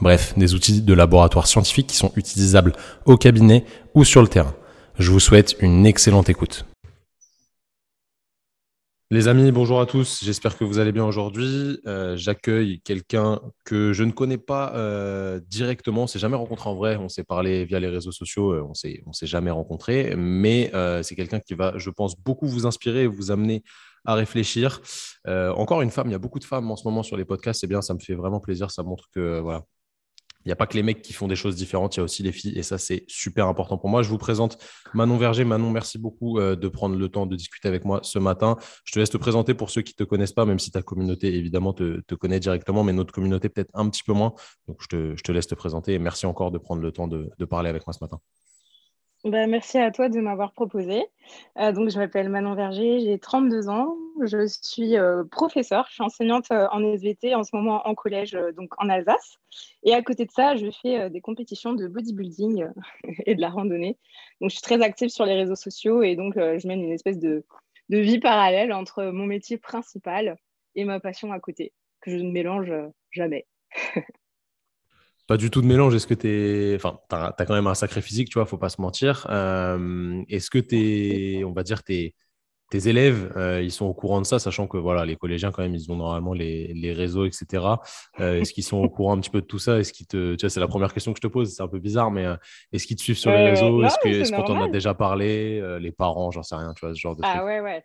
bref, des outils de laboratoire scientifique qui sont utilisables au cabinet ou sur le terrain. Je vous souhaite une excellente écoute. Les amis, bonjour à tous. J'espère que vous allez bien aujourd'hui. Euh, j'accueille quelqu'un que je ne connais pas euh, directement. On s'est jamais rencontré en vrai. On s'est parlé via les réseaux sociaux. Euh, on s'est, on s'est jamais rencontré. Mais c'est quelqu'un qui va, je pense, beaucoup vous inspirer et vous amener à réfléchir. Encore une femme, il y a beaucoup de femmes en ce moment sur les podcasts, c'est bien, ça me fait vraiment plaisir, ça montre que voilà, il n'y a pas que les mecs qui font des choses différentes, il y a aussi les filles et ça c'est super important pour moi. Je vous présente Manon Verger. Manon, merci beaucoup euh, de prendre le temps de discuter avec moi ce matin. Je te laisse te présenter pour ceux qui ne te connaissent pas, même si ta communauté évidemment te, connaît directement, mais notre communauté peut-être un petit peu moins. Donc je te, laisse te présenter et merci encore de prendre le temps de parler avec moi ce matin. Bah, merci à toi de m'avoir proposé. Euh, donc, je m'appelle Manon Verger, j'ai 32 ans. Je suis euh, professeure, je suis enseignante euh, en SVT en ce moment en collège, donc en Alsace. Et à côté de ça, je fais des compétitions de bodybuilding et de la randonnée. Donc, je suis très active sur les réseaux sociaux et donc je mène une espèce de, de vie parallèle entre mon métier principal et ma passion à côté, que je ne mélange jamais. pas du tout de mélange. Est-ce que tu es. Enfin, tu as, quand même un sacré physique, tu vois, faut pas se mentir. Euh, est-ce que tu on va dire, tes, tes élèves, euh, ils sont au courant de ça, sachant que voilà, les collégiens, quand même, ils ont normalement les, les réseaux, etc. Euh, est-ce qu'ils sont au courant un petit peu de tout ça? Est-ce qu'ils te. Tu vois, c'est la première question que je te pose, c'est un peu bizarre, mais est-ce qu'ils te suivent sur les réseaux? Est-ce qu'on t'en a déjà parlé Les parents, j'en sais rien, tu vois, ce genre de Ah ouais, ouais.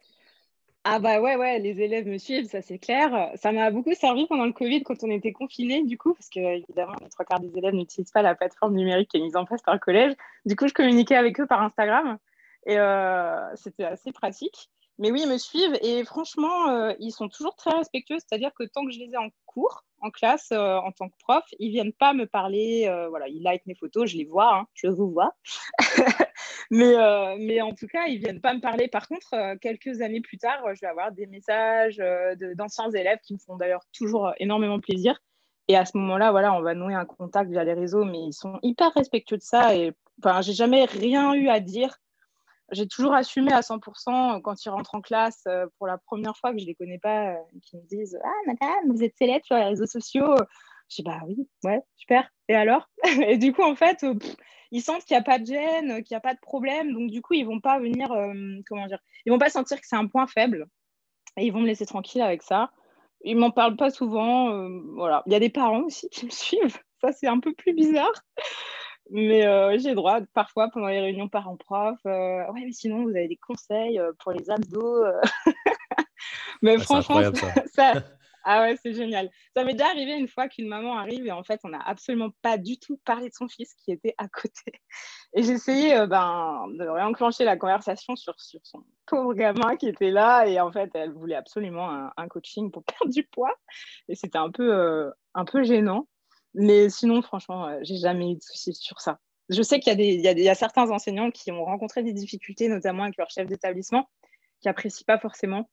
Ah bah ouais, ouais, les élèves me suivent, ça c'est clair. Ça m'a beaucoup servi pendant le Covid quand on était confinés, du coup, parce que évidemment, les trois quarts des élèves n'utilisent pas la plateforme numérique qui est mise en place par le collège. Du coup, je communiquais avec eux par Instagram et euh, c'était assez pratique. Mais oui, ils me suivent et franchement, euh, ils sont toujours très respectueux, c'est-à-dire que tant que je les ai en cours, en classe, euh, en tant que prof, ils viennent pas me parler, voilà, ils like mes photos, je les vois, hein, je vous vois. mais, euh, mais en tout cas, ils viennent pas me parler. Par contre, euh, quelques années plus tard, je vais avoir des messages euh, d'anciens élèves qui me font d'ailleurs toujours énormément plaisir. Et à ce moment-là, voilà, on va nouer un contact via les réseaux, mais ils sont hyper respectueux de ça. Et enfin, j'ai jamais rien eu à dire. J'ai toujours assumé à 100% quand ils rentrent en classe pour la première fois que je les connais pas, qu'ils me disent Ah, madame, vous êtes célèbre sur les réseaux sociaux. Je dis Bah oui, ouais, super. Et alors? Et du coup, en fait, ils sentent qu'il n'y a pas de gêne, qu'il n'y a pas de problème. Donc, du coup, ils ne vont pas venir, euh, comment dire, ils vont pas sentir que c'est un point faible. Et ils vont me laisser tranquille avec ça. Ils m'en parlent pas souvent. Euh, voilà. Il y a des parents aussi qui me suivent. Ça, c'est un peu plus bizarre. Mais euh, j'ai droit, parfois, pendant les réunions parents-prof, ouais, mais sinon, vous avez des conseils pour les abdos. mais ah, franchement, ça, ah ouais, c'est génial. Ça m'est déjà arrivé une fois qu'une maman arrive et en fait, on n'a absolument pas du tout parlé de son fils qui était à côté. Et j'ai essayé euh, ben, de réenclencher la conversation sur, sur son pauvre gamin qui était là et en fait, elle voulait absolument un, coaching pour perdre du poids. Et c'était un, peu, euh, un peu gênant. Mais sinon, franchement, euh, j'ai jamais eu de soucis sur ça. Je sais qu'il y, y, y, a certains enseignants qui ont rencontré des difficultés, notamment avec leur chef d'établissement, qui n'apprécient pas forcément.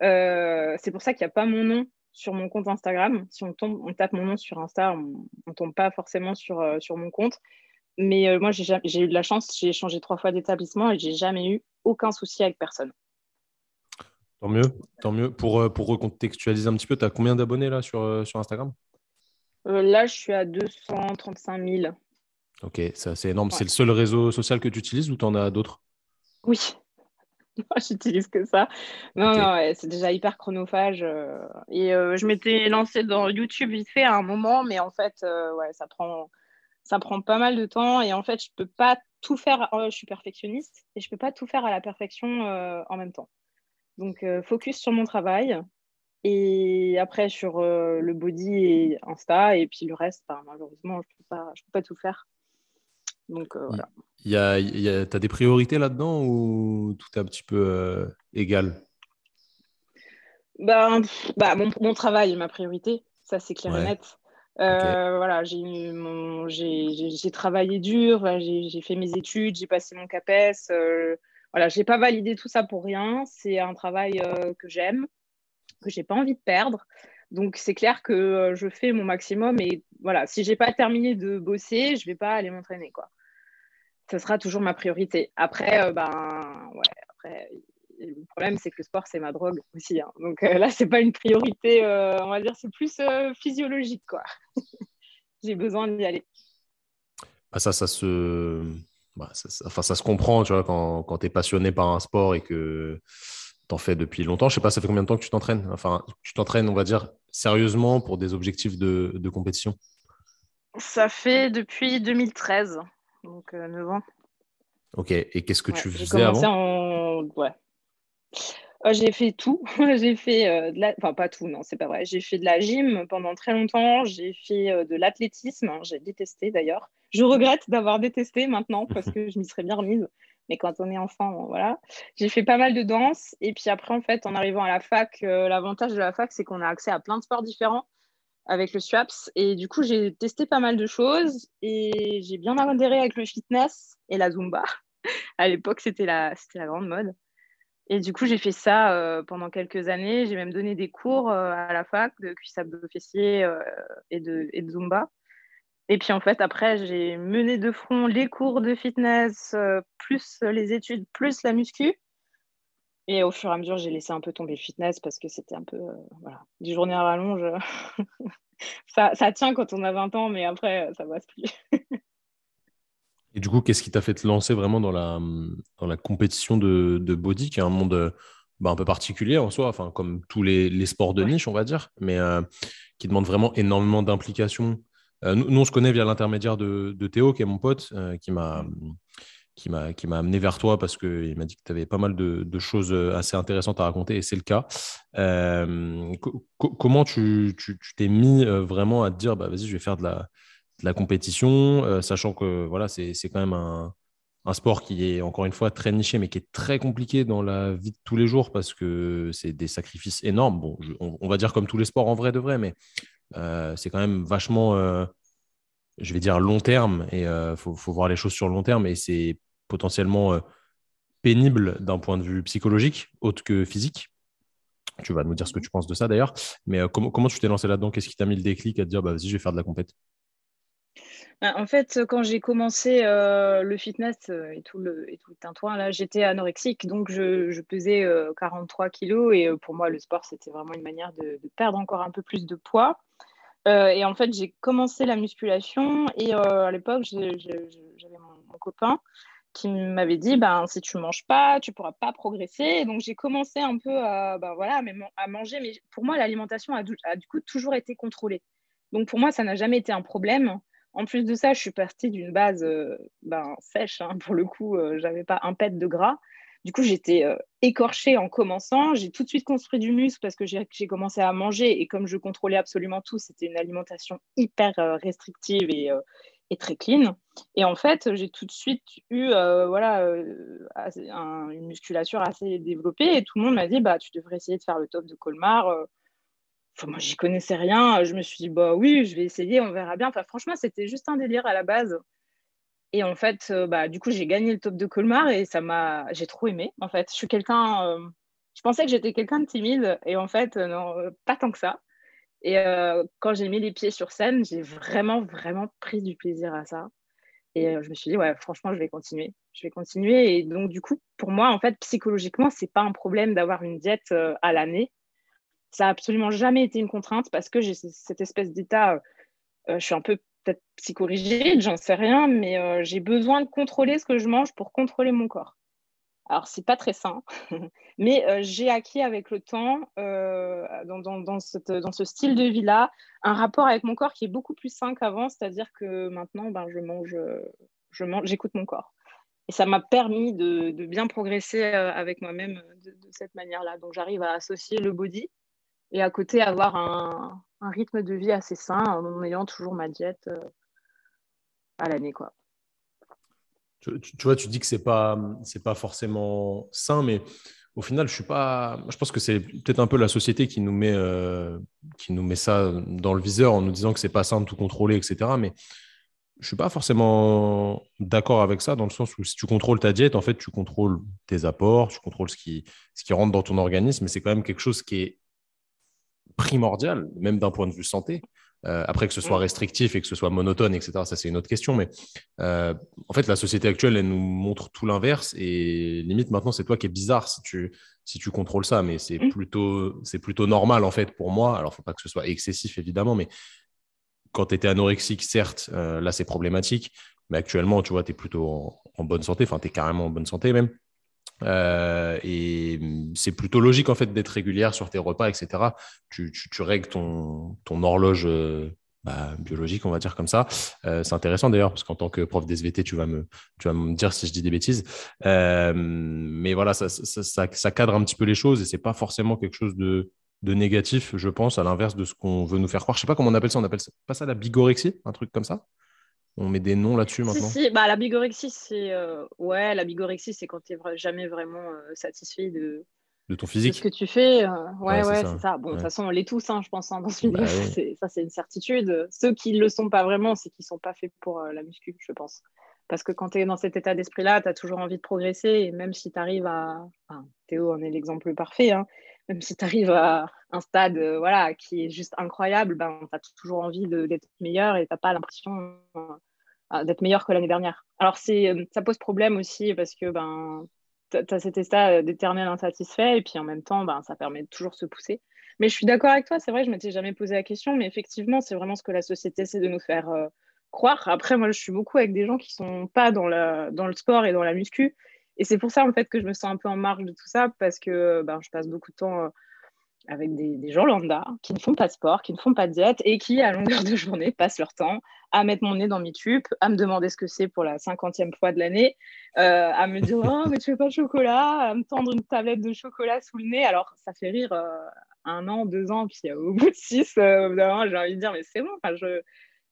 c'est pour ça qu'il n'y a pas mon nom sur mon compte Instagram. Si on, tombe, on tape mon nom sur Insta, on ne tombe pas forcément sur, euh, sur mon compte. Mais euh, moi, j'ai eu de la chance, j'ai changé trois fois d'établissement et j'ai jamais eu aucun souci avec personne. Tant mieux, tant mieux. Pour, euh, pour recontextualiser un petit peu, tu as combien d'abonnés là sur, sur Instagram? Là, je suis à 235 000. Ok, c'est énorme. C'est le seul réseau social que tu utilises ou tu en as d'autres? Oui, Moi, j'utilise que ça. Non, non, c'est déjà hyper chronophage. Euh, et euh, je m'étais lancée dans YouTube vite fait à un moment, mais en fait, euh, ouais, ça prend, ça prend pas mal de temps. Et en fait, je peux pas tout faire. je suis perfectionniste et je peux pas tout faire à la perfection en même temps. Donc, focus sur mon travail. Et après, sur le body et Insta. Et puis le reste, bah, malheureusement, je peux pas, je peux pas tout faire. Donc euh, voilà. Il y a, y a, as des priorités là-dedans ou tout est un petit peu euh, égal? Ben, bah, mon, mon, travail est ma priorité, ça c'est clair et net. Voilà, j'ai travaillé dur, j'ai fait mes études, j'ai passé mon CAPES. voilà, j'ai pas validé tout ça pour rien. C'est un travail que j'aime, que j'ai pas envie de perdre. Donc c'est clair que je fais mon maximum et voilà, si j'ai pas terminé de bosser, je vais pas aller m'entraîner quoi. Ce sera toujours ma priorité. Après, ben ouais, après le problème, c'est que le sport, c'est ma drogue aussi. Hein. Donc euh, là, c'est pas une priorité, euh, on va dire, c'est plus euh, physiologique, quoi. J'ai besoin d'y aller. Ah, ça, ça se... Bah, ça, enfin, ça se comprend, tu vois, quand, quand tu es passionné par un sport et que tu en fais depuis longtemps. Je sais pas, ça fait combien de temps que tu t'entraînes? Enfin, tu t'entraînes, on va dire, sérieusement pour des objectifs de, de compétition? Ça fait depuis 2013, donc 9 ans. Ok, et qu'est-ce que tu faisais avant en... ouais. Euh, j'ai fait tout. j'ai fait euh, de la... Enfin, pas tout, non, c'est pas vrai. J'ai fait de la gym pendant très longtemps. J'ai fait euh, de l'athlétisme. J'ai détesté d'ailleurs. Je regrette d'avoir détesté maintenant parce que je m'y serais bien remise. Mais quand on est enfant, voilà. J'ai fait pas mal de danse. Et puis après, en fait, en arrivant à la fac, l'avantage de la fac, c'est qu'on a accès à plein de sports différents avec le SWAPS. Et du coup, j'ai testé pas mal de choses et j'ai bien adhéré avec le fitness et la Zumba. à l'époque, c'était la, la grande mode. Et du coup, j'ai fait ça euh, pendant quelques années. J'ai même donné des cours euh, à la fac de cuissage de euh, et, de, et de Zumba. Et puis en fait, après, j'ai mené de front les cours de fitness, plus les études, plus la muscu. Et au fur et à mesure, j'ai laissé un peu tomber le fitness parce que c'était un peu, voilà, des journées à rallonge. ça, ça tient quand on a 20 ans, mais après, ça passe plus. Et du coup, qu'est-ce qui t'a fait te lancer vraiment dans la, dans la compétition de, de body, qui est un monde bah, un peu particulier en soi, enfin, comme tous les, les sports de niche, on va dire, mais euh, qui demande vraiment énormément d'implication. Euh, nous, on se connaît via l'intermédiaire de, de, Théo, qui est mon pote, euh, qui m'a qui m'a qui m'a amené vers toi parce qu'il m'a dit que tu avais pas mal de, de, choses assez intéressantes à raconter et c'est le cas. comment tu t'es mis vraiment à te dire bah vas-y je vais faire de la de la compétition, euh, sachant que voilà, c'est quand même un, un, sport qui est encore une fois très niché, mais qui est très compliqué dans la vie de tous les jours parce que c'est des sacrifices énormes. Bon, on, va dire comme tous les sports en vrai de vrai, mais euh, c'est quand même vachement, euh, je vais dire, long terme et il faut, faut, voir les choses sur le long terme et c'est potentiellement pénible d'un point de vue psychologique, autre que physique. Tu vas nous dire ce que tu penses de ça d'ailleurs. Mais comment, comment tu t'es lancé là-dedans? Qu'est-ce qui t'a mis le déclic à te dire, bah, vas-y, je vais faire de la compète? Bah, en fait, quand j'ai commencé euh, le fitness euh, et tout le, et tout le tintouin, là, j'étais anorexique, donc je, pesais 43 euh, kilos et pour moi, le sport, c'était vraiment une manière de, perdre encore un peu plus de poids. et en fait, j'ai commencé la musculation et à l'époque, j'avais mon, copain qui m'avait dit, ben, si tu manges pas, tu pourras pas progresser. donc, j'ai commencé un peu à, ben, voilà, à manger, mais pour moi, l'alimentation a, a du coup toujours été contrôlée. Donc, pour moi, ça n'a jamais été un problème. En plus de ça, je suis partie d'une base euh, ben, sèche. Hein, pour le coup, euh, j'avais pas un pet de gras. Du coup, j'étais euh, écorchée en commençant. J'ai tout de suite construit du muscle parce que j'ai commencé à manger. Et comme je contrôlais absolument tout, c'était une alimentation hyper restrictive et, et, très clean. Et en fait, j'ai tout de suite eu voilà, une musculature assez développée. Et tout le monde m'a dit bah, Tu devrais essayer de faire le top de Colmar moi, j'y connaissais rien. Je me suis dit, bah oui, je vais essayer, on verra bien. Enfin, franchement, c'était juste un délire à la base. Et en fait, euh, bah, du coup, j'ai gagné le top de Colmar et ça m'a. J'ai trop aimé. En fait, je suis quelqu'un. Euh, je pensais que j'étais quelqu'un de timide et en fait, euh, non, pas tant que ça. Et quand j'ai mis les pieds sur scène, j'ai vraiment, vraiment pris du plaisir à ça. Et je me suis dit, ouais, franchement, je vais continuer. Je vais continuer. Et donc, du coup, pour moi, en fait, psychologiquement, c'est pas un problème d'avoir une diète à l'année ça n'a absolument jamais été une contrainte parce que j'ai cette espèce d'état, euh, euh, je suis un peu peut-être psychorigide, j'en sais rien, mais euh, j'ai besoin de contrôler ce que je mange pour contrôler mon corps. Alors, c'est pas très sain, mais j'ai acquis avec le temps, dans, dans, ce style de vie-là, un rapport avec mon corps qui est beaucoup plus sain qu'avant, c'est-à-dire que maintenant, ben, je mange, mange, j'écoute mon corps. Et ça m'a permis de, bien progresser avec moi-même de, cette manière-là. Donc, j'arrive à associer le body et à côté avoir un, rythme de vie assez sain en ayant toujours ma diète euh, à l'année quoi. Tu, vois, tu dis que c'est pas c'est pas forcément sain, mais au final, je suis pas. Je pense que c'est peut-être un peu la société qui nous met, euh, qui nous met ça dans le viseur en nous disant que c'est pas simple de tout contrôler, etc. Mais je suis pas forcément d'accord avec ça dans le sens où si tu contrôles ta diète, en fait, tu contrôles tes apports, tu contrôles ce qui, ce qui rentre dans ton organisme, mais c'est quand même quelque chose qui est primordial, même d'un point de vue santé. Euh, après, que ce soit mm. restrictif et que ce soit monotone, etc., ça c'est une autre question. Mais euh, en fait, la société actuelle, elle nous montre tout l'inverse. Et limite, maintenant, c'est toi qui es bizarre si tu, si tu contrôles ça. Mais c'est mm. plutôt, plutôt normal, en fait, pour moi. Alors, il ne faut pas que ce soit excessif, évidemment. Mais quand tu étais anorexique, certes, euh, là, c'est problématique. Mais actuellement, tu vois, tu es plutôt en, en, bonne santé. Enfin, tu es carrément en bonne santé, même. Euh, et c'est plutôt logique en fait d'être régulière sur tes repas, etc. Tu, tu, règles ton, ton horloge euh, bah, biologique, on va dire comme ça. Euh, c'est intéressant d'ailleurs parce qu'en tant que prof d'SVT, tu vas me, tu vas me dire si je dis des bêtises. mais voilà, ça, ça, cadre un petit peu les choses et c'est pas forcément quelque chose de, de négatif, je pense, à l'inverse de ce qu'on veut nous faire croire. Je sais pas comment on appelle ça. On appelle ça, pas ça la bigorexie, un truc comme ça? On met des noms là-dessus maintenant si, Bah, la bigorexie, c'est euh, ouais, la bigorexie, c'est quand tu n'es jamais vraiment euh, satisfait de... de ton physique. ce que tu fais. Euh, ouais, ouais, c'est ça. Bon, de toute façon, on l'est tous, hein, je pense, hein, dans ce bah Ça, c'est une certitude. Ceux qui ne le sont pas vraiment, c'est qu'ils ne sont pas faits pour la muscu, je pense. Parce que quand tu es dans cet état d'esprit-là, tu as toujours envie de progresser. Et même si tu arrives à. Enfin, Théo en est l'exemple parfait. Hein, même si tu arrives à un stade voilà, qui est juste incroyable, ben, tu as toujours envie d'être meilleur et tu n'as pas l'impression d'être meilleur que l'année dernière. Alors, euh, ça pose problème aussi parce que ben, tu as cet état d'éternel insatisfait et puis en même temps, ben, ça permet de toujours se pousser. Mais je suis d'accord avec toi, c'est vrai, je ne m'étais jamais posé la question, mais effectivement, c'est vraiment ce que la société essaie de nous faire euh, croire. Après, moi, je suis beaucoup avec des gens qui ne sont pas dans, la, dans le sport et dans la muscu. Et c'est pour ça, en fait, que je me sens un peu en marge de tout ça, parce que ben, je passe beaucoup de temps euh, avec des, gens lambda qui ne font pas de sport, qui ne font pas de diète et qui, à longueur de journée, passent leur temps à mettre mon nez dans mes tubes, à me demander ce que c'est pour la cinquantième fois de l'année, euh, à me dire Oh, mais tu veux pas de chocolat À me tendre une tablette de chocolat sous le nez. Alors, ça fait rire euh, un an, deux ans, puis au bout de six, euh, j'ai envie de dire Mais c'est bon,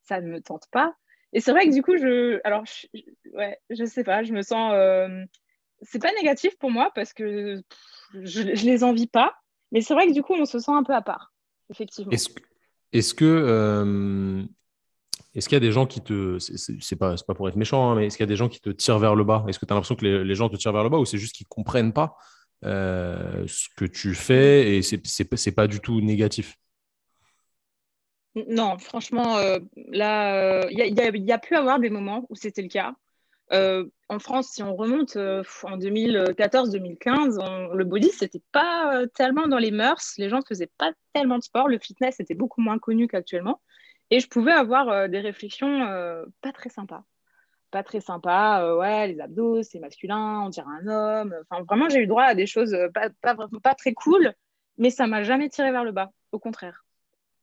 ça ne me tente pas. Et c'est vrai que du coup, je. Alors, je... ouais, je sais pas, je me sens. C'est pas négatif pour moi parce que je, je les envie pas mais c'est vrai que du coup, on se sent un peu à part, effectivement. Est-ce que, est-ce que euh, est-ce qu'il y a des gens qui te, c'est pas, pas pour être méchant, hein, mais est-ce qu'il y a des gens qui te tirent vers le bas? Est-ce que tu as l'impression que les, gens te tirent vers le bas ou c'est juste qu'ils comprennent pas euh, ce que tu fais et c'est, c'est, pas du tout négatif? Non, franchement, euh, là, il y, a, y, a pu avoir des moments où c'était le cas. Euh, en France, si on remonte euh, en 2014-2015, le body, c'était pas euh, tellement dans les mœurs. Les gens ne faisaient pas tellement de sport. Le fitness était beaucoup moins connu qu'actuellement. Et je pouvais avoir des réflexions pas très sympas. Pas très sympas. ouais, les abdos, c'est masculin, on dirait un homme. Enfin, vraiment, j'ai eu droit à des choses pas, pas, pas très cool, mais ça m'a jamais tiré vers le bas. Au contraire.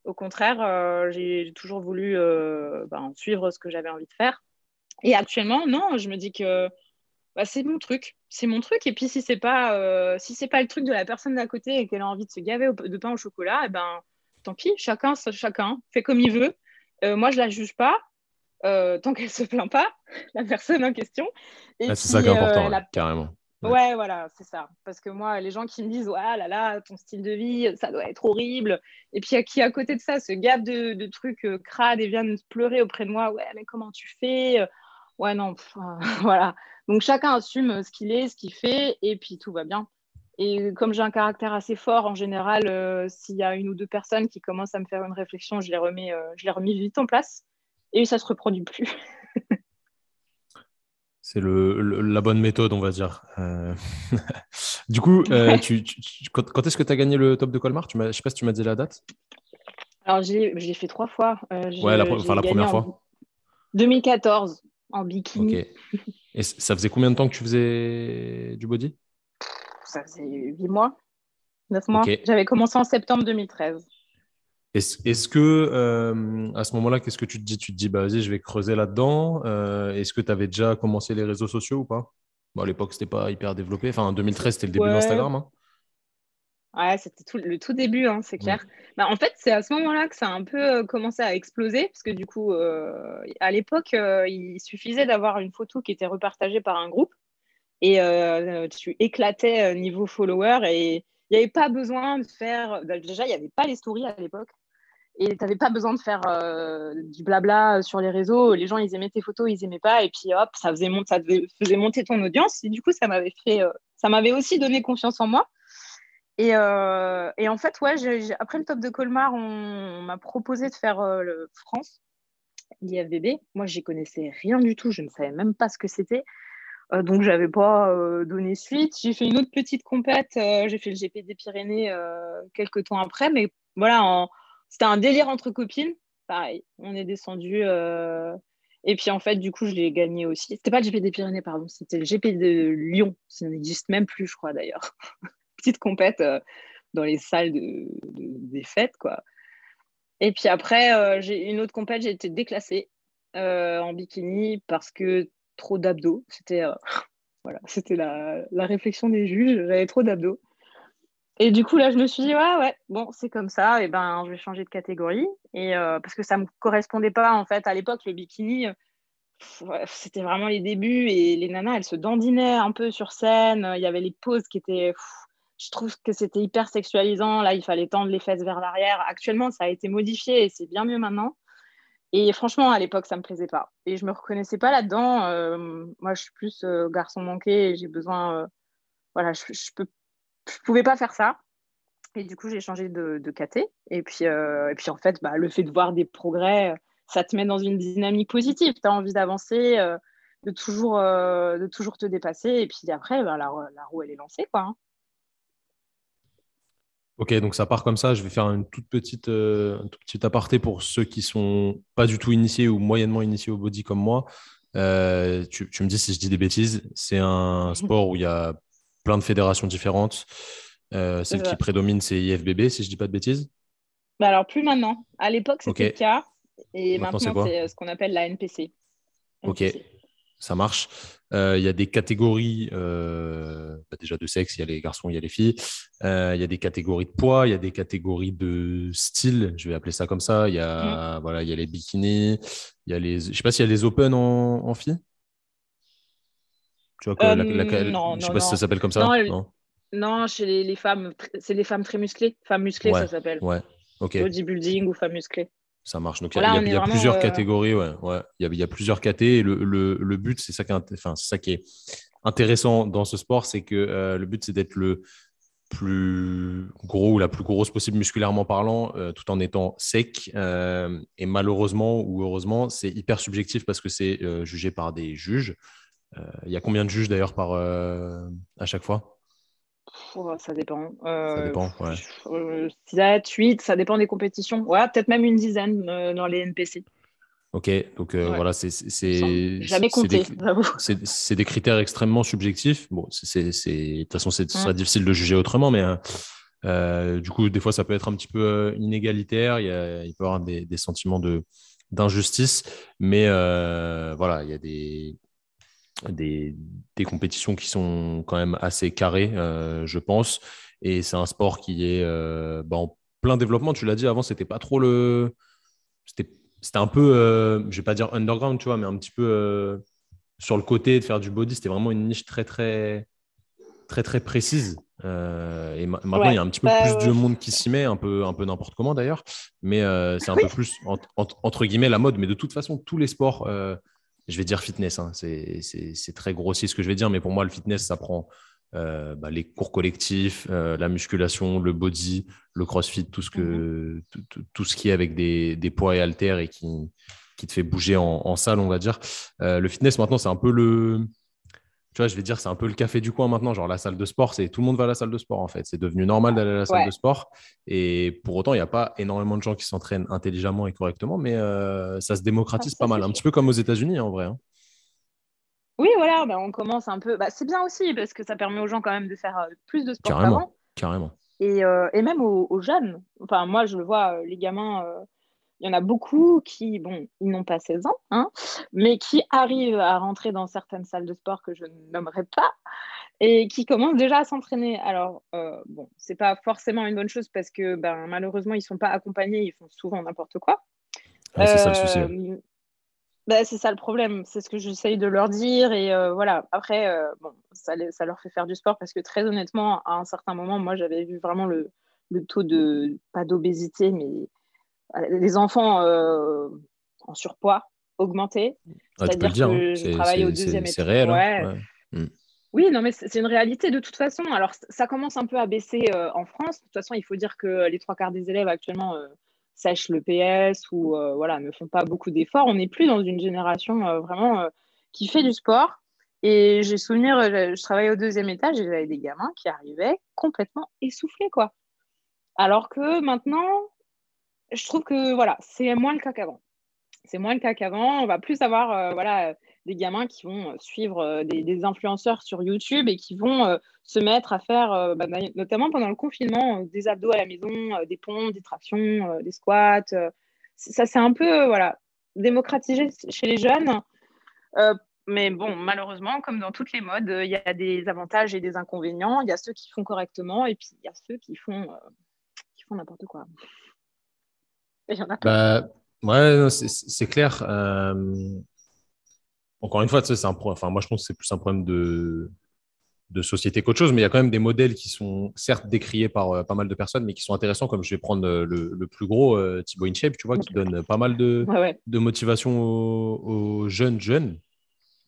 Au contraire, j'ai toujours voulu ben, suivre ce que j'avais envie de faire. Et actuellement, non, je me dis que bah, c'est mon truc. C'est mon truc. Et puis, si c'est pas, euh, si c'est pas le truc de la personne d'à côté et qu'elle a envie de se gaver de pain au chocolat, eh ben, tant pis, chacun, chacun fait comme il veut. Euh, moi, je la juge pas. Euh, tant qu'elle se plaint pas, la personne en question. c'est ça qui est important, carrément. Ouais, voilà, c'est ça. Parce que moi, les gens qui me disent, ouais, là là, ton style de vie, ça doit être horrible. Et puis, qui à côté de ça se gave de, de trucs crades et viennent pleurer auprès de moi, ouais, mais comment tu fais ouais, non, voilà. Donc chacun assume ce qu'il est, ce qu'il fait, et puis tout va bien. Et comme j'ai un caractère assez fort, en général, euh, s'il y a une ou deux personnes qui commencent à me faire une réflexion, je les remets, euh, je les remets vite en place, et ça se reproduit plus. C'est le, la bonne méthode, on va dire. Euh, du coup, tu, quand, est-ce que tu as gagné le top de Colmar? Je ne sais pas si tu m'as dit la date. Alors, j'ai fait trois fois. ouais, la, enfin, la première fois. 2014 en bikini. Et ça faisait combien de temps que tu faisais du body? Ça faisait 8 mois, 9 mois. J'avais commencé en septembre 2013. Est-ce que euh, à ce moment-là, qu'est-ce que tu te dis? Tu te dis, bah, vas-y, je vais creuser là-dedans. Euh, est-ce que tu avais déjà commencé les réseaux sociaux ou pas? Bon, À l'époque, c'était pas hyper développé. Enfin, en 2013, c'était le début d'Instagram. Hein. Ouais, c'était tout, le tout début, hein, c'est clair. Bah, en fait, c'est à ce moment-là que ça a un peu euh, commencé à exploser, parce que du coup, euh, à l'époque, euh, il suffisait d'avoir une photo qui était repartagée par un groupe. et tu éclatais niveau follower et il n'y avait pas besoin de faire. Déjà, il n'y avait pas les stories à l'époque. Et tu n'avais pas besoin de faire du blabla sur les réseaux. Les gens, ils aimaient tes photos, ils n'aimaient pas. Et puis, hop, ça faisait, ça faisait monter ton audience. Et du coup, ça m'avait fait, ça m'avait aussi donné confiance en moi. Et, en fait, ouais, après le top de Colmar, on, m'a proposé de faire le France, l'IFBB. Moi, j'y connaissais rien du tout. Je ne savais même pas ce que c'était. Donc, donc, j'avais pas donné suite. J'ai fait une autre petite compète. j'ai fait le GP des Pyrénées quelques temps après. Mais voilà, c'était un délire entre copines. Pareil, on est descendu. Et puis, en fait, du coup, je l'ai gagné aussi. C'était pas le GP des Pyrénées, pardon. C'était le GP de Lyon. Ça n'existe même plus, je crois, d'ailleurs. petite compète euh, dans les salles de, des fêtes, quoi. Et puis après, euh, j'ai une autre compète, j'ai été déclassée euh, en bikini parce que trop d'abdos. C'était voilà, c'était la, la, réflexion des juges. J'avais trop d'abdos. Et du coup, là, je me suis dit, ouais, ouais, bon, c'est comme ça, et ben, je vais changer de catégorie. Et parce que ça ne me correspondait pas, en fait, à l'époque, le bikini, c'était vraiment les débuts, et les nanas, elles se dandinaient un peu sur scène. Il y avait les poses qui étaient je trouve que c'était hyper sexualisant. Là, il fallait tendre les fesses vers l'arrière. Actuellement, ça a été modifié et c'est bien mieux maintenant. Et franchement, à l'époque, ça me plaisait pas. Et je me reconnaissais pas là-dedans. Euh, moi, je suis plus euh, garçon manqué et j'ai besoin. Euh, voilà, je, je, peux, je pouvais pas faire ça. Et du coup, j'ai changé de, de KT. Et puis, et puis, en fait, bah, le fait de voir des progrès, ça te met dans une dynamique positive. Tu as envie d'avancer, de, toujours, de toujours te dépasser. Et puis après, bah, la, la, roue, elle est lancée. Quoi, hein. Ok, donc ça part comme ça. Je vais faire une toute petite, euh, un tout petit aparté pour ceux qui sont pas du tout initiés ou moyennement initiés au body comme moi. Euh, tu, me dis si je dis des bêtises. C'est un sport où il y a plein de fédérations différentes. Euh, celle qui prédomine, c'est IFBB, si je dis pas de bêtises. Bah alors plus maintenant. À l'époque, c'était le cas. Et maintenant, c'est ce qu'on appelle la NPC. Ok, ça marche. Euh, il y a des catégories, euh, bah, déjà de sexe, il y a les garçons, il y a les filles. Euh, il y a des catégories de poids, il y a des catégories de style, je vais appeler ça comme ça. Il y a, mm. voilà, il y a les bikinis, il y a les, je sais pas s'il y a les open en, en filles. Tu vois quoi, non, je sais pas si ça s'appelle comme ça. Non, chez les, femmes, c'est les femmes très musclées. Femmes musclées, ça s'appelle. Ouais. Bodybuilding ou femmes musclées. Ça marche. Donc, il y a, plusieurs euh, catégories. Ouais, ouais. Il, y a, plusieurs catégories. Et le, but, c'est ça, qui est, enfin, ça qui est intéressant dans ce sport, c'est que euh, le but, c'est d'être le plus gros ou la plus grosse possible musculairement parlant, euh, tout en étant sec. et malheureusement ou heureusement, c'est hyper subjectif parce que c'est jugé par des juges. Il y a combien de juges d'ailleurs par à chaque fois? Ça dépend. ça dépend, ouais. 7, 8, ça dépend des compétitions. Ouais, peut-être même une dizaine euh, dans les NPC. Ok, donc euh, voilà, c'est. Jamais compté, C'est des critères extrêmement subjectifs. Bon, c'est de toute façon, ce serait difficile de juger autrement, mais euh, du coup, des fois, ça peut être un petit peu inégalitaire. Il, y a, il peut y avoir des, des sentiments d'injustice, mais voilà, il y a des des, compétitions qui sont quand même assez carrées, euh, je pense. Et c'est un sport qui est euh, bah, en plein développement. Tu l'as dit avant, c'était pas trop le. C'était un peu, euh, je vais pas dire underground, tu vois, mais un petit peu sur le côté de faire du body. C'était vraiment une niche très, très, très, très précise. et maintenant, il y a un petit peu bah, plus de monde qui s'y met, un peu, un peu n'importe comment d'ailleurs. Mais c'est un peu plus, entre guillemets, la mode. Mais de toute façon, tous les sports je vais dire fitness, hein. c'est très grossier ce que je vais dire, mais pour moi, le fitness, ça prend euh, bah, les cours collectifs, euh, la musculation, le body, le crossfit, tout ce, que, mhm. tout, ce qui est avec des, des, poids et haltères et qui, qui te fait bouger en, en salle, on va dire. Euh, le fitness, maintenant, c'est un peu le, tu vois, je vais dire, c'est un peu le café du coin maintenant. Genre, la salle de sport, c'est tout le monde va à la salle de sport, en fait. C'est devenu normal d'aller à la salle de sport. Et pour autant, il n'y a pas énormément de gens qui s'entraînent intelligemment et correctement, mais euh, ça se démocratise ah, pas mal. Un petit peu comme aux États-Unis, en vrai. Hein. Oui, voilà, bah, on commence un peu. Bah, c'est bien aussi parce que ça permet aux gens quand même de faire euh, plus de sport carrément, Carrément. Et, euh, et même aux, aux, jeunes. Enfin, moi, je le vois, les gamins il y en a beaucoup qui, bon, ils n'ont pas 16 ans, hein, mais qui arrivent à rentrer dans certaines salles de sport que je ne nommerai pas et qui commencent déjà à s'entraîner. Alors, euh, bon, c'est pas forcément une bonne chose parce que ben, malheureusement, ils ne sont pas accompagnés, ils font souvent n'importe quoi. c'est ça le souci. Euh, Bah, c'est ça le problème, c'est ce que j'essaye de leur dire. Et euh, voilà, après, euh, bon, ça, ça, leur fait faire du sport parce que très honnêtement, à un certain moment, moi, j'avais vu vraiment le, le taux de, pas d'obésité, mais les enfants euh, en surpoids augmenter. Ah, C'est-à-dire que hein. je travaille au deuxième étage. C'est réel. Hein. Mm. Oui, non, mais c'est une réalité de toute façon. Alors, ça commence un peu à baisser en France. De toute façon, il faut dire que les trois quarts des élèves actuellement sèchent le PS ou euh, voilà, ne font pas beaucoup d'efforts. On n'est plus dans une génération euh, vraiment euh, qui fait du sport. Et j'ai souvenir, je, travaillais au deuxième étage et j'avais des gamins qui arrivaient complètement essoufflés, quoi. Alors que maintenant, je trouve que voilà, c'est moins le cas qu'avant. C'est moins le cas qu'avant. On va plus avoir voilà, des gamins qui vont suivre des, influenceurs sur YouTube et qui vont se mettre à faire, bah, notamment pendant le confinement, des abdos à la maison, des pompes, des tractions, des squats. ça, c'est un peu voilà, démocratisé chez les jeunes. mais bon, malheureusement, comme dans toutes les modes, il y a des avantages et des inconvénients. Il y a ceux qui font correctement et puis il y a ceux qui font, qui font n'importe quoi. Il y en a bah, ouais, c'est clair encore une fois, c'est un enfin, moi je pense que c'est plus un problème de, de société qu'autre chose, mais il y a quand même des modèles qui sont certes décriés par euh, pas mal de personnes, mais qui sont intéressants, comme je vais prendre euh, le, plus gros, euh, Thibaut InShape, tu vois, qui donne pas mal de, de motivation aux, jeunes jeunes,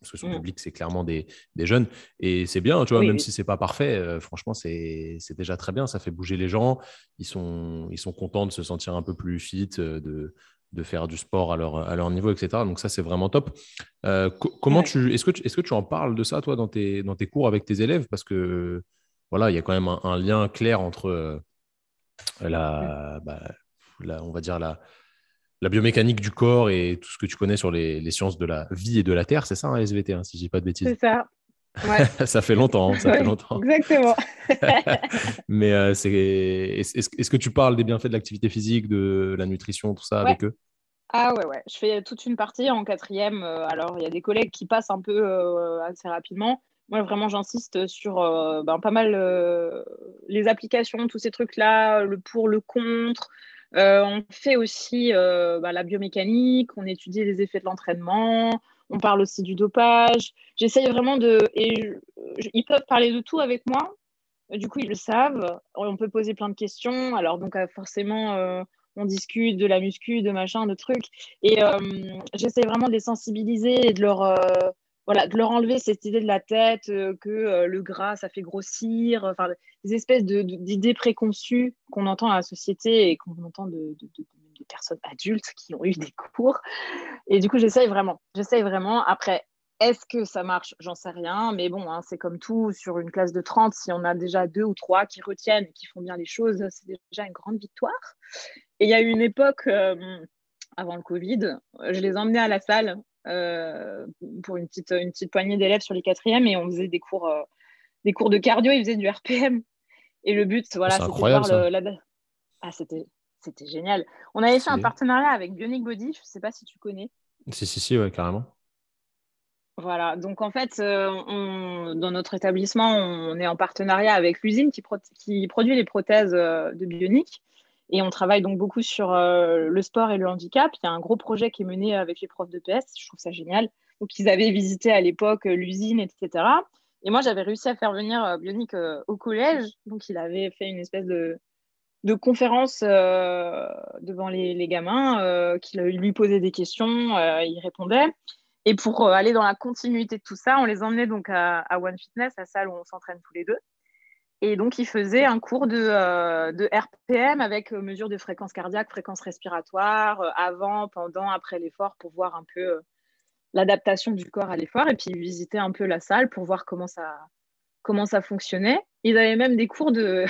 parce que son mm. public, c'est clairement des, des, jeunes, et c'est bien, tu vois, même si c'est pas parfait, franchement, c'est déjà très bien, ça fait bouger les gens, ils sont, ils sont contents de se sentir un peu plus fit, de, de faire du sport à leur, à leur niveau, etc. Donc ça, c'est vraiment top. Euh, comment tu, est-ce que, tu, est-ce que tu en parles de ça, toi, dans tes, dans tes cours avec tes élèves? Parce que voilà, il y a quand même un, lien clair entre euh, bah, la, on va dire la, la biomécanique du corps et tout ce que tu connais sur les, sciences de la vie et de la terre. C'est ça, un SVT, hein, si je dis pas de bêtises. C'est ça. ça fait longtemps, ça fait longtemps. Exactement. Mais euh, c'est est-ce, que tu parles des bienfaits de l'activité physique, de la nutrition, tout ça avec eux? Ah ouais, ouais. Je fais toute une partie en quatrième. Euh, alors, il y a des collègues qui passent un peu euh, assez rapidement. Moi, vraiment, j'insiste sur ben, pas mal les applications, tous ces trucs-là, le pour, le contre. On fait aussi ben, la biomécanique, on étudie les effets de l'entraînement, on parle aussi du dopage. J'essaye vraiment de. Et ils peuvent parler de tout avec moi. Du coup, ils le savent. On peut poser plein de questions. Alors, donc, euh, forcément, euh, on discute de la muscu, de machin, de trucs. Et euh, j'essaie vraiment de les sensibiliser et de leur, voilà, de leur enlever cette idée de la tête que le gras, ça fait grossir. Enfin, des espèces d'idées préconçues qu'on entend à la société et qu'on entend de, des personnes adultes qui ont eu des cours. Et du coup, j'essaye vraiment. J'essaye vraiment. Après, est-ce que ça marche? J'en sais rien. Mais bon, hein, c'est comme tout. Sur une classe de 30, si on a déjà deux ou trois qui retiennent et qui font bien les choses, c'est déjà une grande victoire. Et il y a eu une époque, euh, avant le Covid, je les emmenais à la salle euh, pour une petite, une petite poignée d'élèves sur les quatrièmes et on faisait des cours, euh, des cours de cardio, ils faisaient du RPM. Et le but, voilà, c'était de voir le, la... Ah, c'était c'était génial. On avait fait un partenariat avec Bionic Body, je ne sais pas si tu connais. Si, si, si, ouais, carrément. Voilà, donc en fait, euh, dans notre établissement, on est en partenariat avec l'usine qui, produit les prothèses euh, de Bionic. Et on travaille donc beaucoup sur euh, le sport et le handicap. Il y a un gros projet qui est mené avec les profs de PS, je trouve ça génial. Donc ils avaient visité à l'époque l'usine, etc. Et moi, j'avais réussi à faire venir Bionic au collège. Donc il avait fait une espèce de, euh, devant les, gamins, euh, qui lui posaient des questions, euh, il répondait. Et pour aller dans la continuité de tout ça, on les emmenait donc à, One Fitness, la salle où on s'entraîne tous les deux. Et donc, ils faisaient un cours de, RPM avec mesure de fréquence cardiaque, fréquence respiratoire, avant, pendant, après l'effort, pour voir un peu l'adaptation du corps à l'effort. Et puis, ils visitaient un peu la salle pour voir comment ça, comment ça fonctionnait. Ils avaient même des cours de,